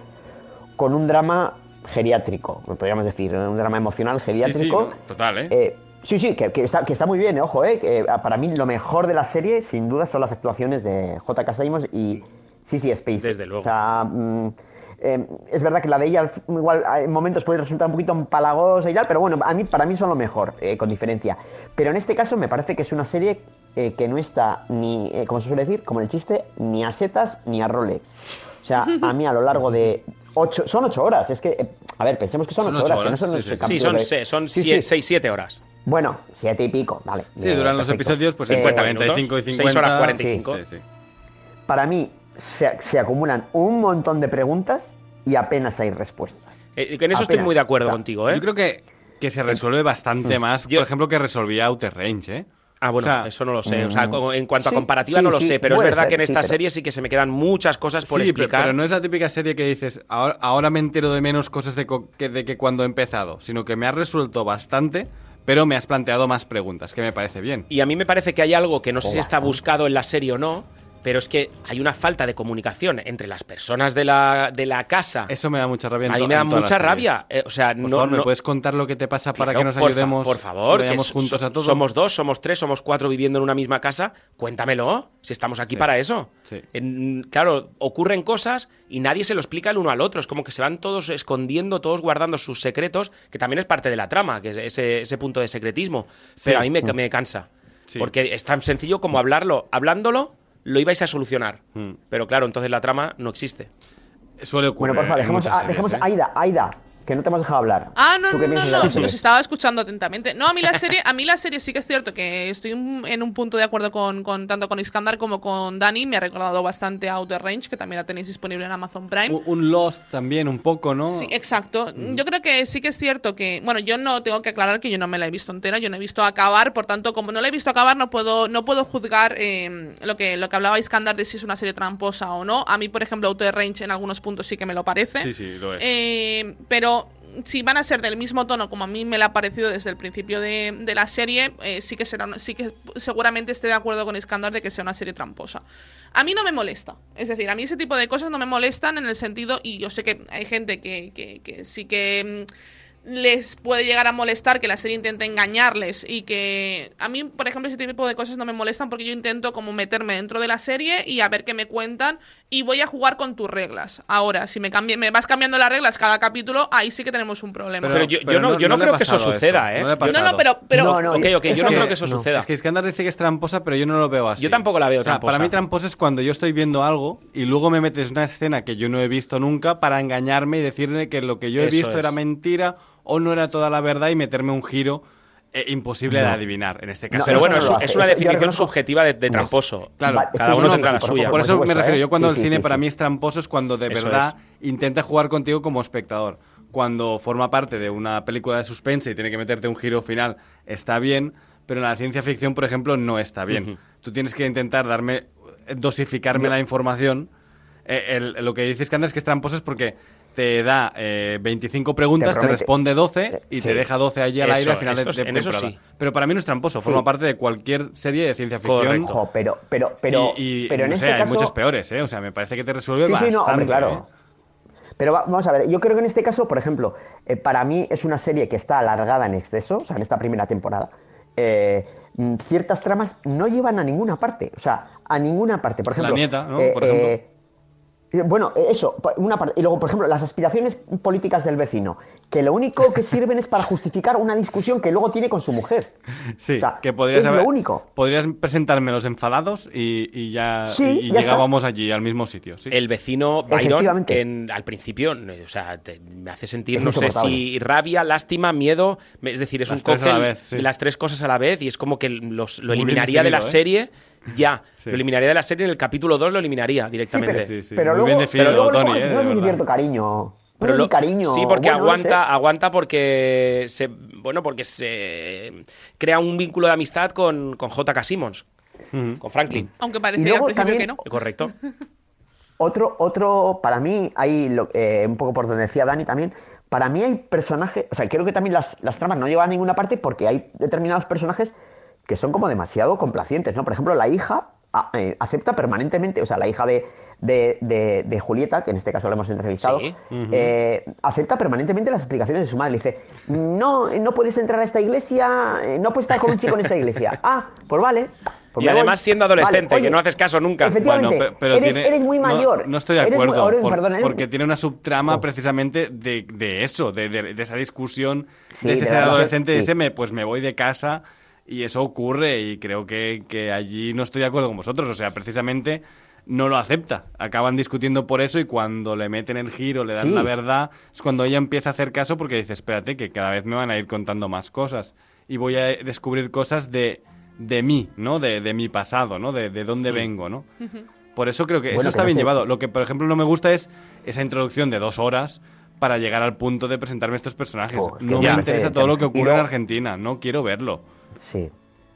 con un drama geriátrico, podríamos decir, un drama emocional geriátrico. Sí, sí, total, ¿eh? Eh, sí, sí, que, que está, que está muy bien, eh, ojo, eh, que, ah, para mí lo mejor de la serie, sin duda, son las actuaciones de J.K. Simons y sí, sí, Space. Desde luego. O sea, mm, eh, es verdad que la de ella igual en momentos puede resultar un poquito empalagosa y tal, pero bueno, a mí, para mí son lo mejor, eh, con diferencia. Pero en este caso me parece que es una serie eh, que no está ni, eh, como se suele decir, como el chiste, ni a setas ni a Rolex. O sea, a mí a lo largo de ocho, son ocho horas, es que, eh, a ver, pensemos que son, Son ocho, ocho horas, que no son sí, sí, sí. Son, de- se- son Sí, sí. 6-7 horas. Bueno, siete y pico, vale. Sí, duran los episodios pues Eh, 50, minutos, 35 y seis 50. horas 45. Sí, sí. Para mí se, se acumulan un montón de preguntas y apenas hay respuestas. Eh, en eso estoy muy de acuerdo O sea, contigo, ¿eh? Yo creo que, que se resuelve bastante más, Yo- por ejemplo, que resolvía Outer Range, ¿eh? Ah, bueno, O sea, eso no lo sé. O sea, mm, en cuanto a sí, comparativa sí, no lo sí, sé, pero es verdad ser, que en sí, esta pero- serie sí que se me quedan muchas cosas por sí, pero- explicar. Pero no es la típica serie que dices, ahora, ahora me entero de menos cosas de, co- que, de que cuando he empezado, sino que me has resuelto bastante, pero me has planteado más preguntas, que me parece bien. Y a mí me parece que hay algo que no sé si está buscado en la serie o no, pero es que hay una falta de comunicación entre las personas de la, de la casa. Eso me da mucha rabia. a mí me da mucha rabia. Eh, o sea, Por no, favor, ¿me no- puedes contar lo que te pasa para Claro, que nos por fa- ayudemos? Por favor, que so- juntos a todos. somos dos, somos tres, somos cuatro viviendo en una misma casa. Cuéntamelo, si estamos aquí Sí. para eso. Sí. En- claro, ocurren cosas y nadie se lo explica el uno al otro. Es como que se van todos escondiendo, todos guardando sus secretos, que también es parte de la trama, que es ese, ese punto de secretismo. Pero Sí. a mí me, me cansa. Porque es tan sencillo como hablarlo. Hablándolo, lo ibais a solucionar. Mm. Pero claro, entonces la trama no existe. Suele ocurrir. Bueno, por favor, dejemos, a, dejemos ¿eh? a Aida, Aida, que no te hemos dejado hablar. Ah, no, ¿Tú no, qué no, no, los estaba escuchando atentamente. No, a mí la serie, a mí la serie sí que es cierto que estoy en un punto de acuerdo con, con- tanto con Iskandar como con Dani. Me ha recordado bastante a Outer Range, que también la tenéis disponible en Amazon Prime. Un, un Lost también, un poco, ¿no? Sí, exacto. Mm. Yo creo que sí que es cierto que, bueno, yo no tengo que aclarar que yo no me la he visto entera, yo no he visto acabar, por tanto, como no la he visto acabar, no puedo, no puedo juzgar eh, lo que lo que hablaba Iskandar de si es una serie tramposa o no. A mí, por ejemplo, Outer Range en algunos puntos sí que me lo parece. Sí, sí, lo es. Eh, pero si van a ser del mismo tono como a mí me la ha parecido desde el principio de, de la serie, eh, sí que será, sí que seguramente esté de acuerdo con Iskandar de que sea una serie tramposa. A mí no me molesta. Es decir, a mí ese tipo de cosas no me molestan en el sentido, y yo sé que hay gente que, que- que sí que mm, les puede llegar a molestar que la serie intente engañarles y que a mí, por ejemplo, ese tipo de cosas no me molestan porque yo intento como meterme dentro de la serie y a ver qué me cuentan y voy a jugar con tus reglas. Ahora, si me, cambie, me vas cambiando las reglas cada capítulo, ahí sí que tenemos un problema. Pero yo- yo no- yo no creo que eso suceda, ¿eh? No, No, pero- pero- No, no, Ok, ok, yo no creo que eso suceda. Es que Iskandar dice que es tramposa, pero yo no lo veo así. Yo tampoco la veo O sea, tramposa. Para mí tramposa es cuando yo estoy viendo algo y luego me metes una escena que yo no he visto nunca para engañarme y decirle que lo que yo he Eso visto es. era mentira o no era toda la verdad y meterme un giro eh, imposible de adivinar. En este caso, Pero bueno, es, no una definición reconozco- subjetiva de, de tramposo. Claro, cada uno tendrá la suya. Por eso me refiero. Yo cuando el cine para mí mí es tramposo es cuando de Eso verdad intenta jugar contigo como espectador. Cuando forma parte de una película de suspense y tiene que meterte un giro final, está bien, pero en la ciencia ficción, por ejemplo, no está bien. Tú tienes que intentar darme, dosificarme la información. Eh, el- lo que dices, Candar, es que es tramposo es porque te da eh, 25 preguntas, te, responde 12 y sí. te deja 12 allí al Eso, aire al final de- eso de, sí, temporada. Pero para mí no es tramposo, forma parte de cualquier serie de ciencia ficción. Correcto. Ojo, pero, pero, pero, y, y, pero en no este sé, hay caso, muchas peores, ¿eh? O sea, me parece que te resuelve Sí, sí, bastante. no, hombre, ¿eh? claro. Pero va- vamos a ver, yo creo que en este caso, por ejemplo, eh, para mí es una serie que está alargada en exceso, o sea, en esta primera temporada. Eh, mm, ciertas tramas no llevan a ninguna parte, o sea, a ninguna parte. Por La ejemplo, nieta, ¿no? eh, Por ejemplo. Bueno, eh, eso, una parte. Y luego, por ejemplo, las aspiraciones políticas del vecino, que lo único que sirven es para justificar una discusión que luego tiene con su mujer. Sí, O sea, que podrías es haber- lo único. Podrías presentarme los enfadados y, y ya, Sí, y, y ya llegábamos allí al mismo sitio. sí. El vecino Byron, Efectivamente. que en- al principio, o sea, te- me hace sentir, Es no sé si rabia, lástima, miedo, es decir, es Las un cóctel vez, sí. de las tres cosas a la vez y es como que los, lo Muy eliminaría de la ¿eh? Ya. Sí. Lo eliminaría de la serie en el capítulo 2, lo eliminaría directamente. Sí, pero, pero luego, pero luego, luego no sé si cierto cariño. Pero no sé lo- cariño. Sí, porque bueno, no aguanta, sé. aguanta porque se, bueno, porque se crea un vínculo de amistad con, con J.K. Simmons, con Franklin. Aunque parecía luego al principio también- que no. Correcto. Otro, otro, para mí, hay lo- eh, un poco por donde decía Dani también, para mí hay personajes, o sea, creo que también las, las tramas no llevan a ninguna parte porque hay determinados personajes que son como demasiado complacientes, ¿no? Por ejemplo, la hija a- eh, acepta permanentemente, o sea, la hija de, de, de- de Julieta, que en este caso la hemos entrevistado, Sí. eh, acepta permanentemente las explicaciones de su madre. Le dice, no, eh, no puedes entrar a esta iglesia, no puedes estar con un chico en esta iglesia. Ah, pues vale. pues y voy. además siendo adolescente, Vale, que no haces caso nunca. Efectivamente, Bueno, pe- pero eres, tiene- eres muy no- mayor. No, estoy de muy- acuerdo, ahora, por- perdón, eres- porque tiene una subtrama precisamente de, de eso, de, de- de esa discusión, Sí, de ese relación- adolescente, de sí. ese me, pues me voy de casa y eso ocurre y creo que, que allí no estoy de acuerdo con vosotros, o sea, precisamente no lo acepta, acaban discutiendo por eso y cuando le meten el giro, le dan Sí. la verdad, es cuando ella empieza a hacer caso porque dice, espérate, que cada vez me van a ir contando más cosas y voy a descubrir cosas de, de mí, ¿no? De, de mi pasado, ¿no? De, de dónde vengo, ¿no? Por eso creo que Bueno, eso que está no bien sé. llevado. Lo que, por ejemplo, no me gusta es esa introducción de dos horas para llegar al punto de presentarme estos personajes. Jo, es que no me interesa todo lo que ocurre en Argentina. No quiero verlo. Sí.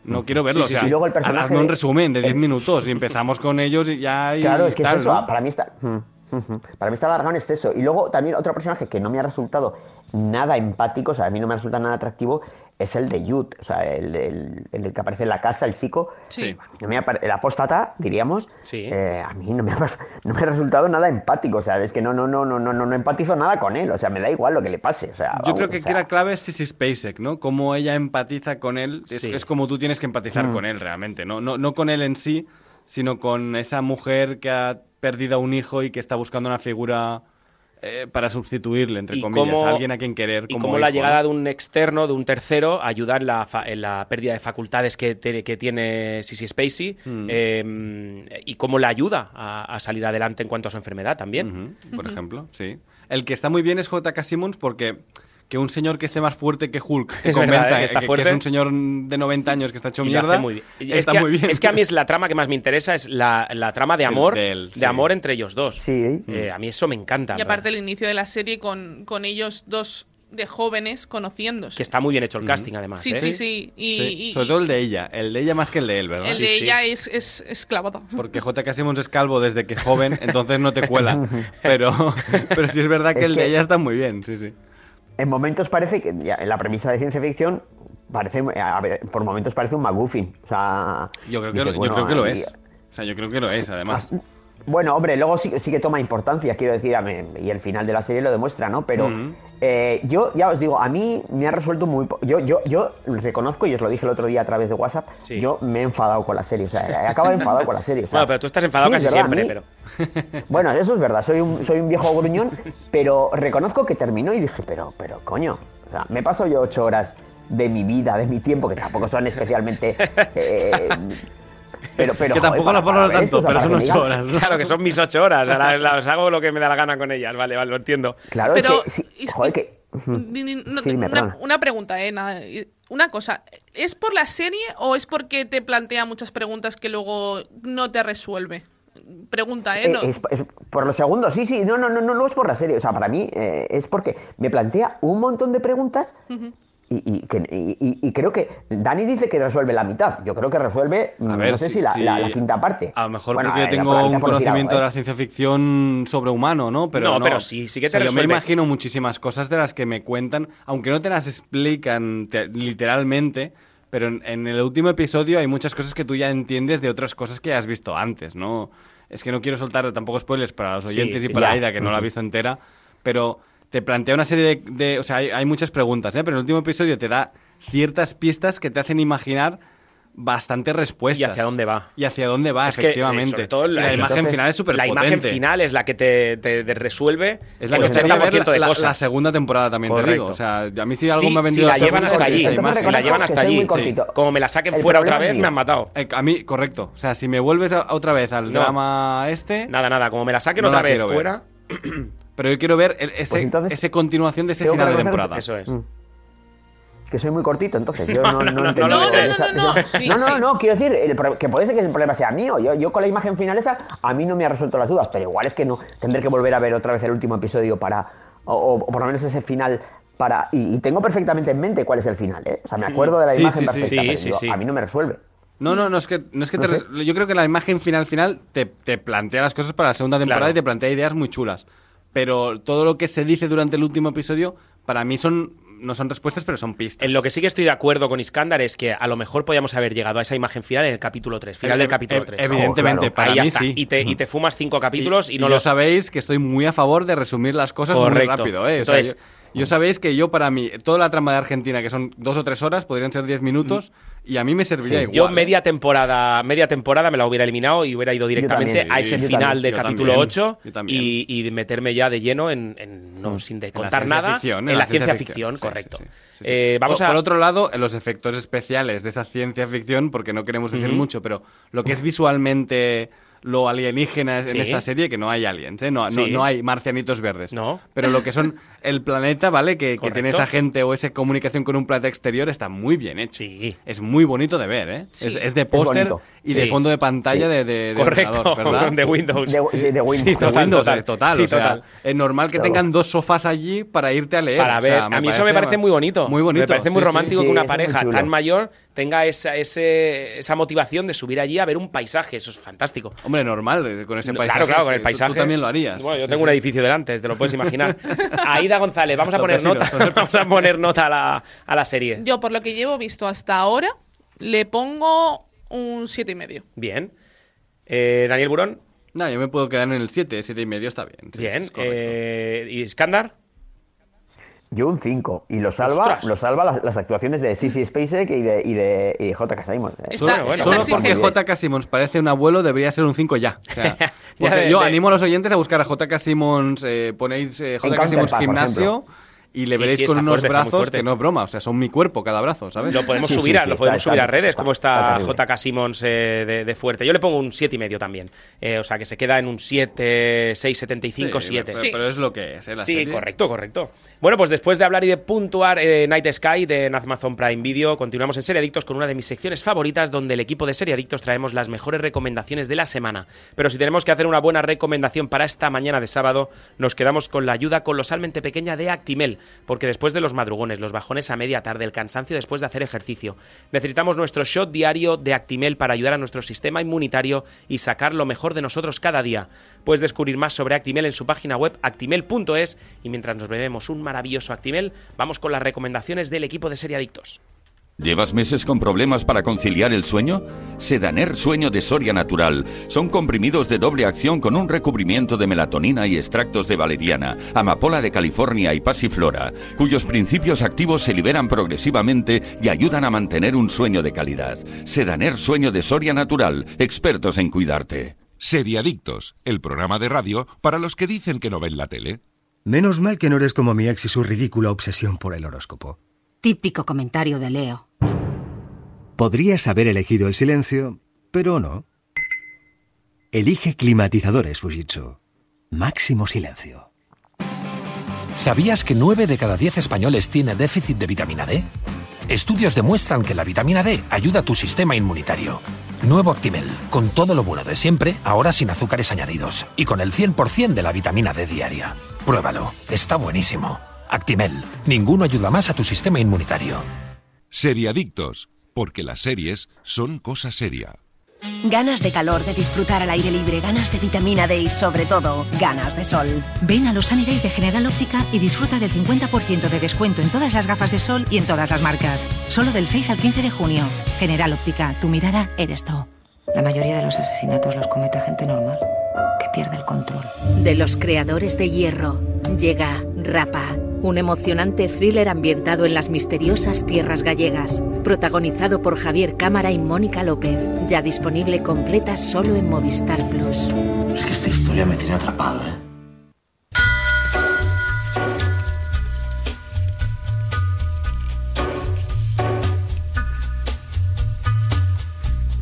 No quiero verlo. Sí, sí, o sea, sí. Y luego el personaje hazme un resumen de 10 el- minutos y empezamos con ellos y ya. Y Claro, es que tal, es eso. ¿no? Para mí está. mm, mm, Para mí está alargado en exceso. Y luego también otro personaje que no me ha resultado nada empático, o sea, a mí no me resulta nada atractivo, es el de Yud. O sea, el, el- el que aparece en la casa, el chico. Sí. No me el apóstata, diríamos. Sí. eh, a mí no me, ha, no me ha resultado nada empático. O sea, es que no, no, no, no, no, no, no empatizo nada con él. O sea, me da igual lo que le pase. O sea, Yo vamos, creo que o aquí sea, la clave es Sissy Spacek, ¿no? Cómo ella empatiza con él. Es, Sí. es como tú tienes que empatizar Mm. con él realmente. ¿no? No, no con él en sí, sino con esa mujer que ha perdido a un hijo y que está buscando una figura eh, para sustituirle, entre Y comillas, cómo- a alguien a quien querer. Y como cómo la llegada de un externo, de un tercero, ayuda en la, fa- en la pérdida de facultades que, te- que tiene Sissy Spacey Mm. eh, y cómo la ayuda a, a salir adelante en cuanto a su enfermedad también. Por ejemplo, sí. El que está muy bien es J.K. Simmons porque que un señor que esté más fuerte que Hulk te Es convenza verdad, ¿eh? que, Está que fuerte. es un señor de 90 años que está hecho mierda. muy bien. Y Está es que, muy bien. Es que a mí es la trama que más me interesa, es la, la trama de amor, de de, él, sí. amor entre ellos dos. Sí. Eh, a mí eso me encanta. Y aparte el inicio de la serie con, con ellos dos de jóvenes conociéndose. que está muy bien hecho el casting, además. Sí, ¿eh? sí, sí. Y, Sí, y- sobre todo el de ella. El de ella más que el de él, ¿verdad? el Sí, de sí. ella es, es, es clavado. Porque J.K. Simmons es calvo desde que es joven, entonces no te cuela. Pero, pero sí es verdad que Es el de ella está muy bien, sí, sí. En momentos parece que ya, en la premisa de ciencia ficción parece a ver, por momentos parece un McGuffin. O sea, Yo creo que, dices, lo, yo bueno, creo que lo y- es. O sea, yo creo que lo es, además. Bueno, hombre, luego sí, sí que toma importancia, quiero decir, y el final de la serie lo demuestra, ¿no? Pero. Eh, yo ya os digo, a mí me ha resuelto muy... Yo, yo, yo reconozco, y os lo dije el otro día a través de WhatsApp, Sí. yo me he enfadado con la serie, o sea, he acabado enfadado con la serie. o sea, Bueno, pero tú estás enfadado sí, casi verdad, siempre, mí- pero. Bueno, eso es verdad, soy un, soy un viejo gruñón, pero reconozco que terminó y dije, pero, pero coño, o sea, me paso yo ocho horas de mi vida, de mi tiempo, que tampoco son especialmente... eh, pero, pero, Que tampoco joder, las ver tanto, pero son ocho horas. ¿no? Claro que son mis ocho horas. las hago lo que me da la gana con ellas. Vale, vale, lo entiendo. Claro, Pero, es que... sí, joder, que... Ni- ni- no, Sí, dime, una, una pregunta, eh, nada, Una cosa, ¿es por la serie o es porque te plantea muchas preguntas que luego no te resuelve? Pregunta, ¿eh? Eh, No- es, es por los segundos, sí, sí, no, no, no, no, no es por la serie, o sea, para mí eh, es porque me plantea un montón de preguntas y que- y- y- y creo que Dani dice que resuelve la mitad, yo creo que resuelve, A ver, no sé si- si, la, si- la- la quinta parte. A lo mejor Bueno, porque yo tengo un conocimiento de ¿eh? la ciencia ficción sobrehumano, ¿no? Pero No, no, pero sí, sí que O sea, te yo me imagino muchísimas cosas de las que me cuentan, aunque no te las explican te- literalmente, pero en, en el último episodio hay muchas cosas que tú ya entiendes de otras cosas que has visto antes, ¿no? Es que no quiero soltar tampoco spoilers para los Sí, oyentes sí, y para ya. Aida, que no la ha visto entera, pero te plantea una serie de... de- o sea, hay, hay muchas preguntas, ¿eh? Pero el último episodio te da ciertas pistas que te hacen imaginar bastantes respuestas. ¿Y hacia dónde va? Y hacia dónde va, Es que, eh, efectivamente. sobre todo Y la, la- imagen entonces, final es súper La imagen final es la que te, te- te resuelve es la el que te haría ver 80% de la, la- cosas. la segunda temporada también te Correcto. digo. O sea, a mí si algo Sí, me ha si vendido la segunda, llevan hasta allí, si la llevan que hasta allí, como me la saquen El fuera otra vez, mío. me han matado. Eh, a mí, correcto. O sea, si me vuelves a- otra vez al No. drama este, Nada, nada, como me la saquen No otra la vez fuera, pero yo quiero ver el- ese, Pues entonces, ese continuación de ese final de temporada. eso es. Mm. Que soy muy cortito, entonces. Yo no, No, no, no, no, entiendo no, no, no, esa- no, no, esa- sí, no, no, sí. no, quiero decir, el que puede ser que el problema sea mío. Yo, yo con la imagen final esa, a mí no me ha resuelto las dudas, pero igual es que no tendré que volver a ver otra vez el último episodio para. O, o- por lo menos ese final para. Y, y tengo perfectamente en mente cuál es el final, ¿eh? O sea, me acuerdo de la Sí, imagen sí, sí. perfecta, Sí, pero sí, digo, sí. a mí no me resuelve. No, no, no es que, no es que No yo creo que la imagen final final te, te plantea las cosas para la segunda temporada Claro. y te plantea ideas muy chulas. Pero todo lo que se dice durante el último episodio, para mí son no son respuestas, pero son pistas. En lo que sí que estoy de acuerdo con Iskandar es que a lo mejor podíamos haber llegado a esa imagen final en el capítulo 3, final del capítulo ev- 3. evidentemente, para Ahí mí sí. Y te, y te fumas cinco capítulos y, y no yo lo sabéis que estoy muy a favor de resumir las cosas muy rápido, ¿eh? O sea, Entonces- yo, yo sabéis que yo para mí, toda la trama de Argentina, que son dos o tres horas, podrían ser diez minutos, y a mí me serviría igual. Yo ¿eh? media temporada, media temporada me la hubiera eliminado y hubiera ido directamente a ese yo final también, del yo capítulo también, 8 yo también. y, y meterme ya de lleno en, en- no, Mm. sin de En contar ciencia nada ficción, en, la ciencia ficción, correcto. sí, sí. Eh, vamos por, a por otro lado, en los efectos especiales de esa ciencia ficción, porque no queremos decir mucho, pero lo que es visualmente lo alienígena en Sí. esta serie, que no hay aliens, ¿eh? no, no- no hay marcianitos verdes. No. Pero lo que son el planeta, ¿vale? Que, que tiene esa gente o esa comunicación con un planeta exterior está muy bien hecho. Sí. Es muy bonito de ver, ¿eh? Sí. Es, es de póster y de fondo de pantalla de, de, de Correcto, ordenador, ¿verdad? de Windows. De, de Windows. Sí, De total, Windows, total. eh, total. Sí, o sea, total. es normal que Claro. tengan dos sofás allí para irte a leer. Para o ver, sea, a mí eso me parece muy bonito. Muy bonito. Me parece muy romántico sí, que una es pareja tan mayor tenga esa, ese- esa motivación de subir allí a ver un paisaje. Eso es fantástico. Hombre, normal, eh, con ese paisaje. Claro, claro, es con el paisaje. Tú, también lo harías. Bueno, yo tengo un edificio delante, te lo puedes imaginar. Aida González, vamos a poner vecinos, nota. Vamos a poner nota a la, a la serie. Yo, por lo que llevo visto hasta ahora, le pongo un siete y medio. Bien. Eh, Daniel Burón, No, yo me puedo quedar en el 7, 7 y medio está bien. sí, bien. es correcto. Eh, ¿Y Iskandar? Yo un 5. Y lo salva, Ostras. lo salva las, las actuaciones de Sissy Spacek y de, y de, y de J.K. Simon. ¿eh? Está- Solo, bueno, solo está porque. J.K. Simmons parece un abuelo, debería ser un 5 ya. O sea, Ya porque de- yo de- animo a los oyentes a buscar a J.K. Simmons, eh, ponéis eh, J.K. Simmons por gimnasio y le Sí, veréis sí, con unos fuerte, brazos que no es broma. O sea, son mi cuerpo cada brazo, ¿sabes? Lo podemos Sí, subir, sí, a, sí, lo podemos está- subir a redes, está- como está. JK Simmons eh, de, de fuerte. Yo le pongo un siete y medio también. Eh, o sea, que se queda en un 7, 6, 75, Sí, 7. Pero, pero es lo que es, ¿eh? La Sí, serie. correcto, correcto. Bueno, pues después de hablar y de puntuar eh, Night Sky de Amazon Prime Video, continuamos en Seriadictos con una de mis secciones favoritas, donde el equipo de Seriadictos traemos las mejores recomendaciones de la semana. Pero si tenemos que hacer una buena recomendación para esta mañana de sábado, nos quedamos con la ayuda colosalmente pequeña de Actimel, porque después de los madrugones, los bajones a media tarde, el cansancio después de hacer ejercicio, necesitamos nuestro shot diario de Actimel para ayudar a nuestro sistema inmunitario y sacar lo mejor de nosotros cada día. Puedes descubrir más sobre Actimel en su página web actimel.es y mientras nos bebemos un maravilloso Actimel, vamos con las recomendaciones del equipo de Seriadictos. ¿Llevas meses con problemas para conciliar el sueño? Sedaner Sueño de Soria Natural. Son comprimidos de doble acción con un recubrimiento de melatonina y extractos de valeriana, amapola de California y pasiflora, cuyos principios activos se liberan progresivamente y ayudan a mantener un sueño de calidad. Sedaner Sueño de Soria Natural. Expertos en cuidarte. Seriadictos, el programa de radio para los que dicen que no ven la tele. Menos mal que no eres como mi ex y su ridícula obsesión por el horóscopo. Típico comentario de Leo. Podrías haber elegido el silencio, pero no. Elige climatizadores Fujitsu. Máximo silencio. ¿Sabías que 9 de cada 10 españoles tiene déficit de vitamina D? Estudios demuestran que la vitamina D ayuda a tu sistema inmunitario. Nuevo Actimel, con todo lo bueno de siempre, ahora sin azúcares añadidos y con el 100% de la vitamina D diaria. Pruébalo, está buenísimo. Actimel, ninguno ayuda más a tu sistema inmunitario. Seriadictos, porque las series son cosa seria. Ganas de calor, de disfrutar al aire libre, ganas de vitamina D y sobre todo, ganas de sol. Ven a los Sunny Days de General Óptica y disfruta del 50% de descuento en todas las gafas de sol y en todas las marcas. Solo del 6 al 15 de junio. General Óptica, tu mirada eres tú. La mayoría de los asesinatos los comete gente normal, que pierde el control. De los creadores de Hierro, llega Rapa, un emocionante thriller ambientado en las misteriosas tierras gallegas, protagonizado por Javier Cámara y Mónica López, ya disponible completa solo en Movistar Plus. Es que esta historia me tiene atrapado, ¿eh?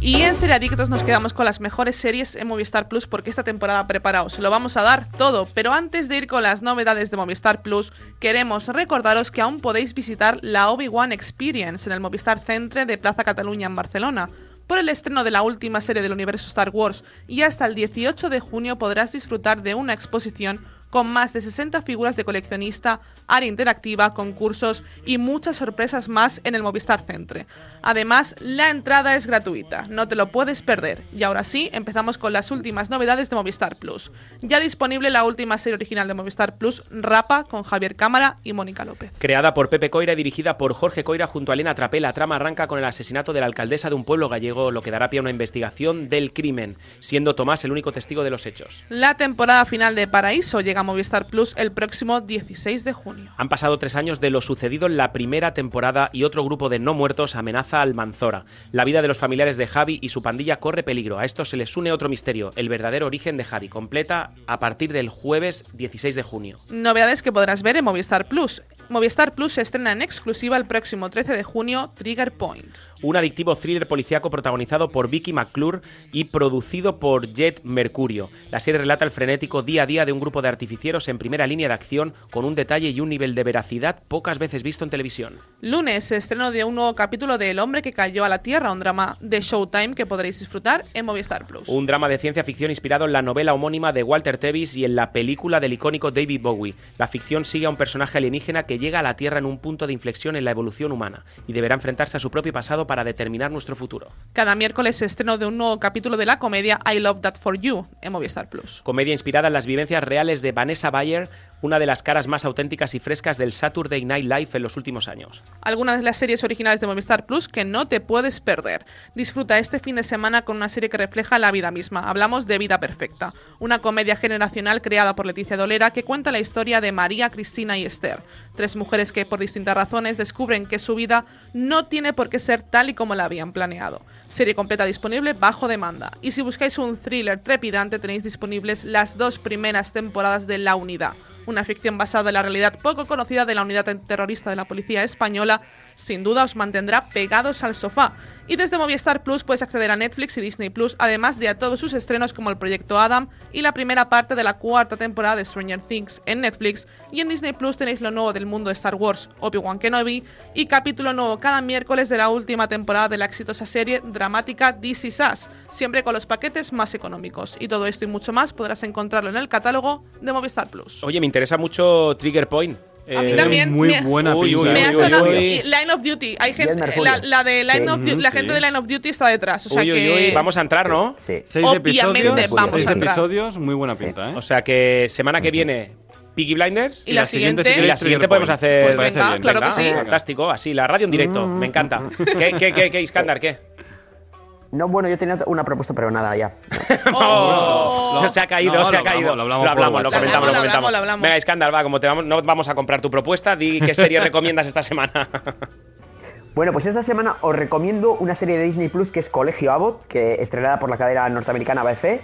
Y en Seriadictos nos quedamos con las mejores series en Movistar Plus porque esta temporada preparaos, lo vamos a dar todo. Pero antes de ir con las novedades de Movistar Plus, queremos recordaros que aún podéis visitar la Obi-Wan Experience en el Movistar Centre de Plaza Cataluña en Barcelona. Por el estreno de la última serie del universo Star Wars y hasta el 18 de junio podrás disfrutar de una exposición con más de 60 figuras de coleccionista, área interactiva, concursos y muchas sorpresas más en el Movistar Centre. Además, la entrada es gratuita, no te lo puedes perder. Y ahora sí, empezamos con las últimas novedades de Movistar Plus. Ya disponible la última serie original de Movistar Plus, Rapa, con Javier Cámara y Mónica López. Creada por Pepe Coira y dirigida por Jorge Coira junto a Elena Trapé, la trama arranca con el asesinato de la alcaldesa de un pueblo gallego, lo que dará pie a una investigación del crimen, siendo Tomás el único testigo de los hechos. La temporada final de Paraíso llega a Movistar Plus el próximo 16 de junio. Han pasado tres años de lo sucedido en la primera temporada y otro grupo de no muertos amenaza al Almanzora. La vida de los familiares de Javi y su pandilla corre peligro. A esto se les une otro misterio, el verdadero origen de Javi, completa a partir del jueves 16 de junio. Novedades que podrás ver en Movistar Plus. Movistar Plus se estrena en exclusiva el próximo 13 de junio, Trigger Point. Un adictivo thriller policíaco protagonizado por Vicky McClure y producido por Jet Mercurio. La serie relata el frenético día a día de un grupo de artificieros en primera línea de acción con un detalle y un nivel de veracidad pocas veces visto en televisión. Lunes, estreno de un nuevo capítulo de El hombre que cayó a la Tierra, un drama de Showtime que podréis disfrutar en Movistar Plus. Un drama de ciencia ficción inspirado en la novela homónima de Walter Tevis y en la película del icónico David Bowie. La ficción sigue a un personaje alienígena que llega a la Tierra en un punto de inflexión en la evolución humana y deberá enfrentarse a su propio pasado para determinar nuestro futuro. Cada miércoles estreno de un nuevo capítulo de la comedia I Love That For You en Movistar Plus. Comedia inspirada en las vivencias reales de Vanessa Bayer, una de las caras más auténticas y frescas del Saturday Night Live en los últimos años. Algunas de las series originales de Movistar Plus que no te puedes perder. Disfruta este fin de semana con una serie que refleja la vida misma. Hablamos de Vida Perfecta, una comedia generacional creada por Leticia Dolera que cuenta la historia de María, Cristina y Esther, tres mujeres que por distintas razones descubren que su vida no tiene por qué ser tal y como la habían planeado. Serie completa disponible bajo demanda. Y si buscáis un thriller trepidante tenéis disponibles las dos primeras temporadas de La Unidad una ficción basada en la realidad poco conocida de la unidad terrorista de la policía española, sin duda os mantendrá pegados al sofá. Y desde Movistar Plus puedes acceder a Netflix y Disney Plus, además de a todos sus estrenos como el Proyecto Adam y la primera parte de la cuarta temporada de Stranger Things en Netflix. Y en Disney Plus tenéis lo nuevo del mundo de Star Wars, Obi-Wan Kenobi, y capítulo nuevo cada miércoles de la última temporada de la exitosa serie dramática This Is siempre con los paquetes más económicos. Y todo esto y mucho más podrás encontrarlo en el catálogo de Movistar Plus. Oye, me interesa mucho Trigger Point. A mí Eh, también Muy me- buena Uy, Me ha sonado Line of Duty. Hay gente, la, la de Line Sí. of Duty- la gente sí. de Line of Duty está detrás. O sea Uy, uy, que uy, vamos a entrar, ¿no? Sí. Seis Obviamente episodios, vamos seis a entrar. episodios, muy buena pinta, ¿eh? O sea que semana que viene, Peaky Blinders. Y la siguiente- Y la siguiente podemos hacer. Pues venga, claro que sí. Fantástico, así, la radio en directo. Me encanta. ¿Qué, qué, qué, qué, Iskandar, qué? No, bueno, yo tenía una propuesta, pero nada, ya. Oh. No, se ha caído, No, se ha lo hablamos, caído. lo hablamos lo comentamos, Lo comentamos. lo hablamos. Venga, Iskandar, va, como te vamos, no vamos a comprar tu propuesta, di qué serie recomiendas esta semana. Bueno, pues esta semana os recomiendo una serie de Disney Plus que es Colegio Abbott, que estrenada por la cadena norteamericana ABC,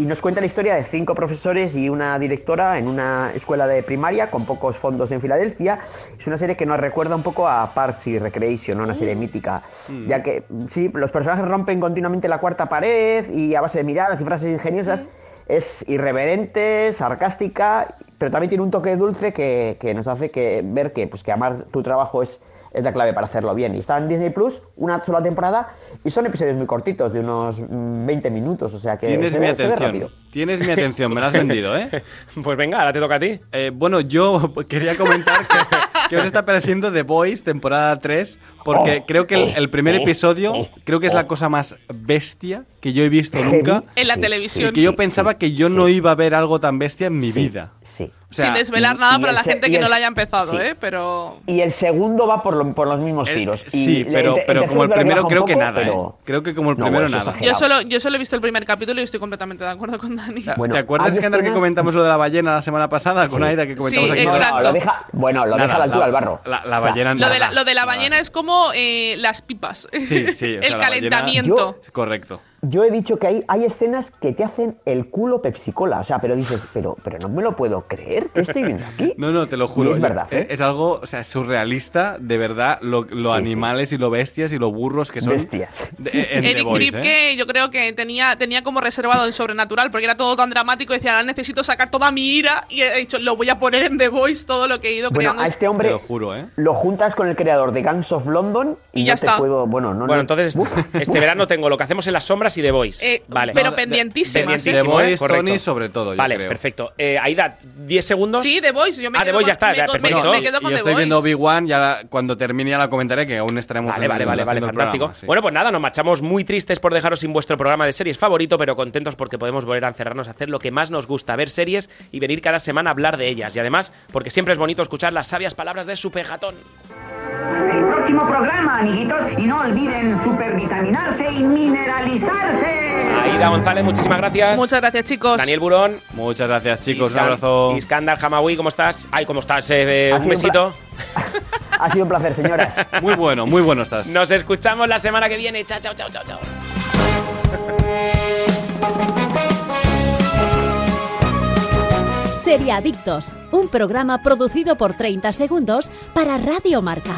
y nos cuenta la historia de cinco profesores y una directora en una escuela de primaria con pocos fondos en Filadelfia. Es una serie que nos recuerda un poco a Parks y Recreation, ¿no? una serie mítica, ya que sí, los personajes rompen continuamente la cuarta pared y a base de miradas y frases ingeniosas. Es irreverente, sarcástica, pero también tiene un toque dulce que, que nos hace que, ver que, pues, que amar tu trabajo es, es la clave para hacerlo bien. Y está en Disney Plus, una sola temporada, y son episodios muy cortitos, de unos mm, 20 minutos, o sea que Tienes se mi ve- se ve atención. rápido. Tienes mi atención, me la has vendido, ¿eh? Pues venga, ahora te toca a ti. Eh, bueno, yo quería comentar que, que os está pareciendo The Boys, temporada 3, porque Oh, creo que el, el primer episodio, creo que es la cosa más bestia que yo he visto nunca. en la Sí, Y televisión. que yo pensaba que yo no iba a ver algo tan bestia en mi vida. Sí. O sea, Sin desvelar y- nada y para la gente y que el no la haya empezado, sí. ¿eh? Pero. Y el segundo va por, lo- por los mismos el- tiros. Y sí, le- pero, el pero como el primero creo que poco, nada, pero- ¿eh? Creo que como el No, primero nada. Yo solo, yo solo he visto el primer capítulo y estoy completamente de acuerdo con Dani. Bueno, ¿Te acuerdas, que escenas- comentamos lo de la ballena la semana pasada con Sí. Aida, que comentamos Sí, aquí? No, lo deja, bueno, lo Nada, deja a la altura la- del barro. La, la O sea, ballena Lo de la, nada. lo de la Nada. ballena es como eh, las pipas. Sí, sí, el calentamiento. Correcto. Yo he dicho que hay, hay escenas que te hacen el culo pepsicola. O sea, pero dices, pero, pero no me lo puedo creer. ¿Qué estoy viendo aquí? No, no, te lo juro. Y es verdad, Eh, ¿eh? Es algo, o sea, surrealista, de verdad, lo, lo Sí, animales y lo bestias y lo burros que son. Bestias. de- en The Eric Boys, ¿eh? Kripke, yo creo que tenía, tenía como reservado el sobrenatural porque era todo tan dramático. y Decía, ahora necesito sacar toda mi ira. Y he dicho, lo voy a poner en The Voice, todo lo que he ido Bueno, creando. a este Te hombre lo juro, ¿eh? lo juntas con el creador de Gangs of London y, Y ya no te está. puedo. Bueno, no, Bueno, no- entonces Uf. este verano tengo lo que hacemos en las sombras y The Voice. Eh, vale. pero pendientísima. pendientísimo, The ¿eh? Boys, Correcto. Tony, sobre todo, yo Vale, creo. perfecto. Eh, Aida, 10 segundos. Sí, The Voice. Yo me Ah, The quedo Voice con- ya está, me, ya, con- me- perfecto. me quedo con yo The estoy Voice. viendo Obi-Wan, ya cuando termine ya la comentaré, que aún estaremos Vale, en- vale, vale, vale, fantástico. programa, sí. Bueno, pues nada, nos marchamos muy tristes por dejaros sin vuestro programa de series favorito, pero contentos porque podemos volver a encerrarnos a hacer lo que más nos gusta, ver series y venir cada semana a hablar de ellas. Y además, porque siempre es bonito escuchar las sabias palabras de su pejatón. El próximo programa, amiguitos, y no olviden supervitaminarse y Aida González, muchísimas gracias. Muchas gracias, chicos. Daniel Burón. Muchas gracias, chicos. Un abrazo. Iskandar Hamawi, ¿cómo estás? Ay, ¿cómo estás? Eh, eh, un besito. Ha sido un placer, señoras. Muy bueno, muy bueno estás. Nos escuchamos la semana que viene. Chao, chao, chao, chao, chao. Seriadictos, un programa producido por 30 segundos para Radio Marca.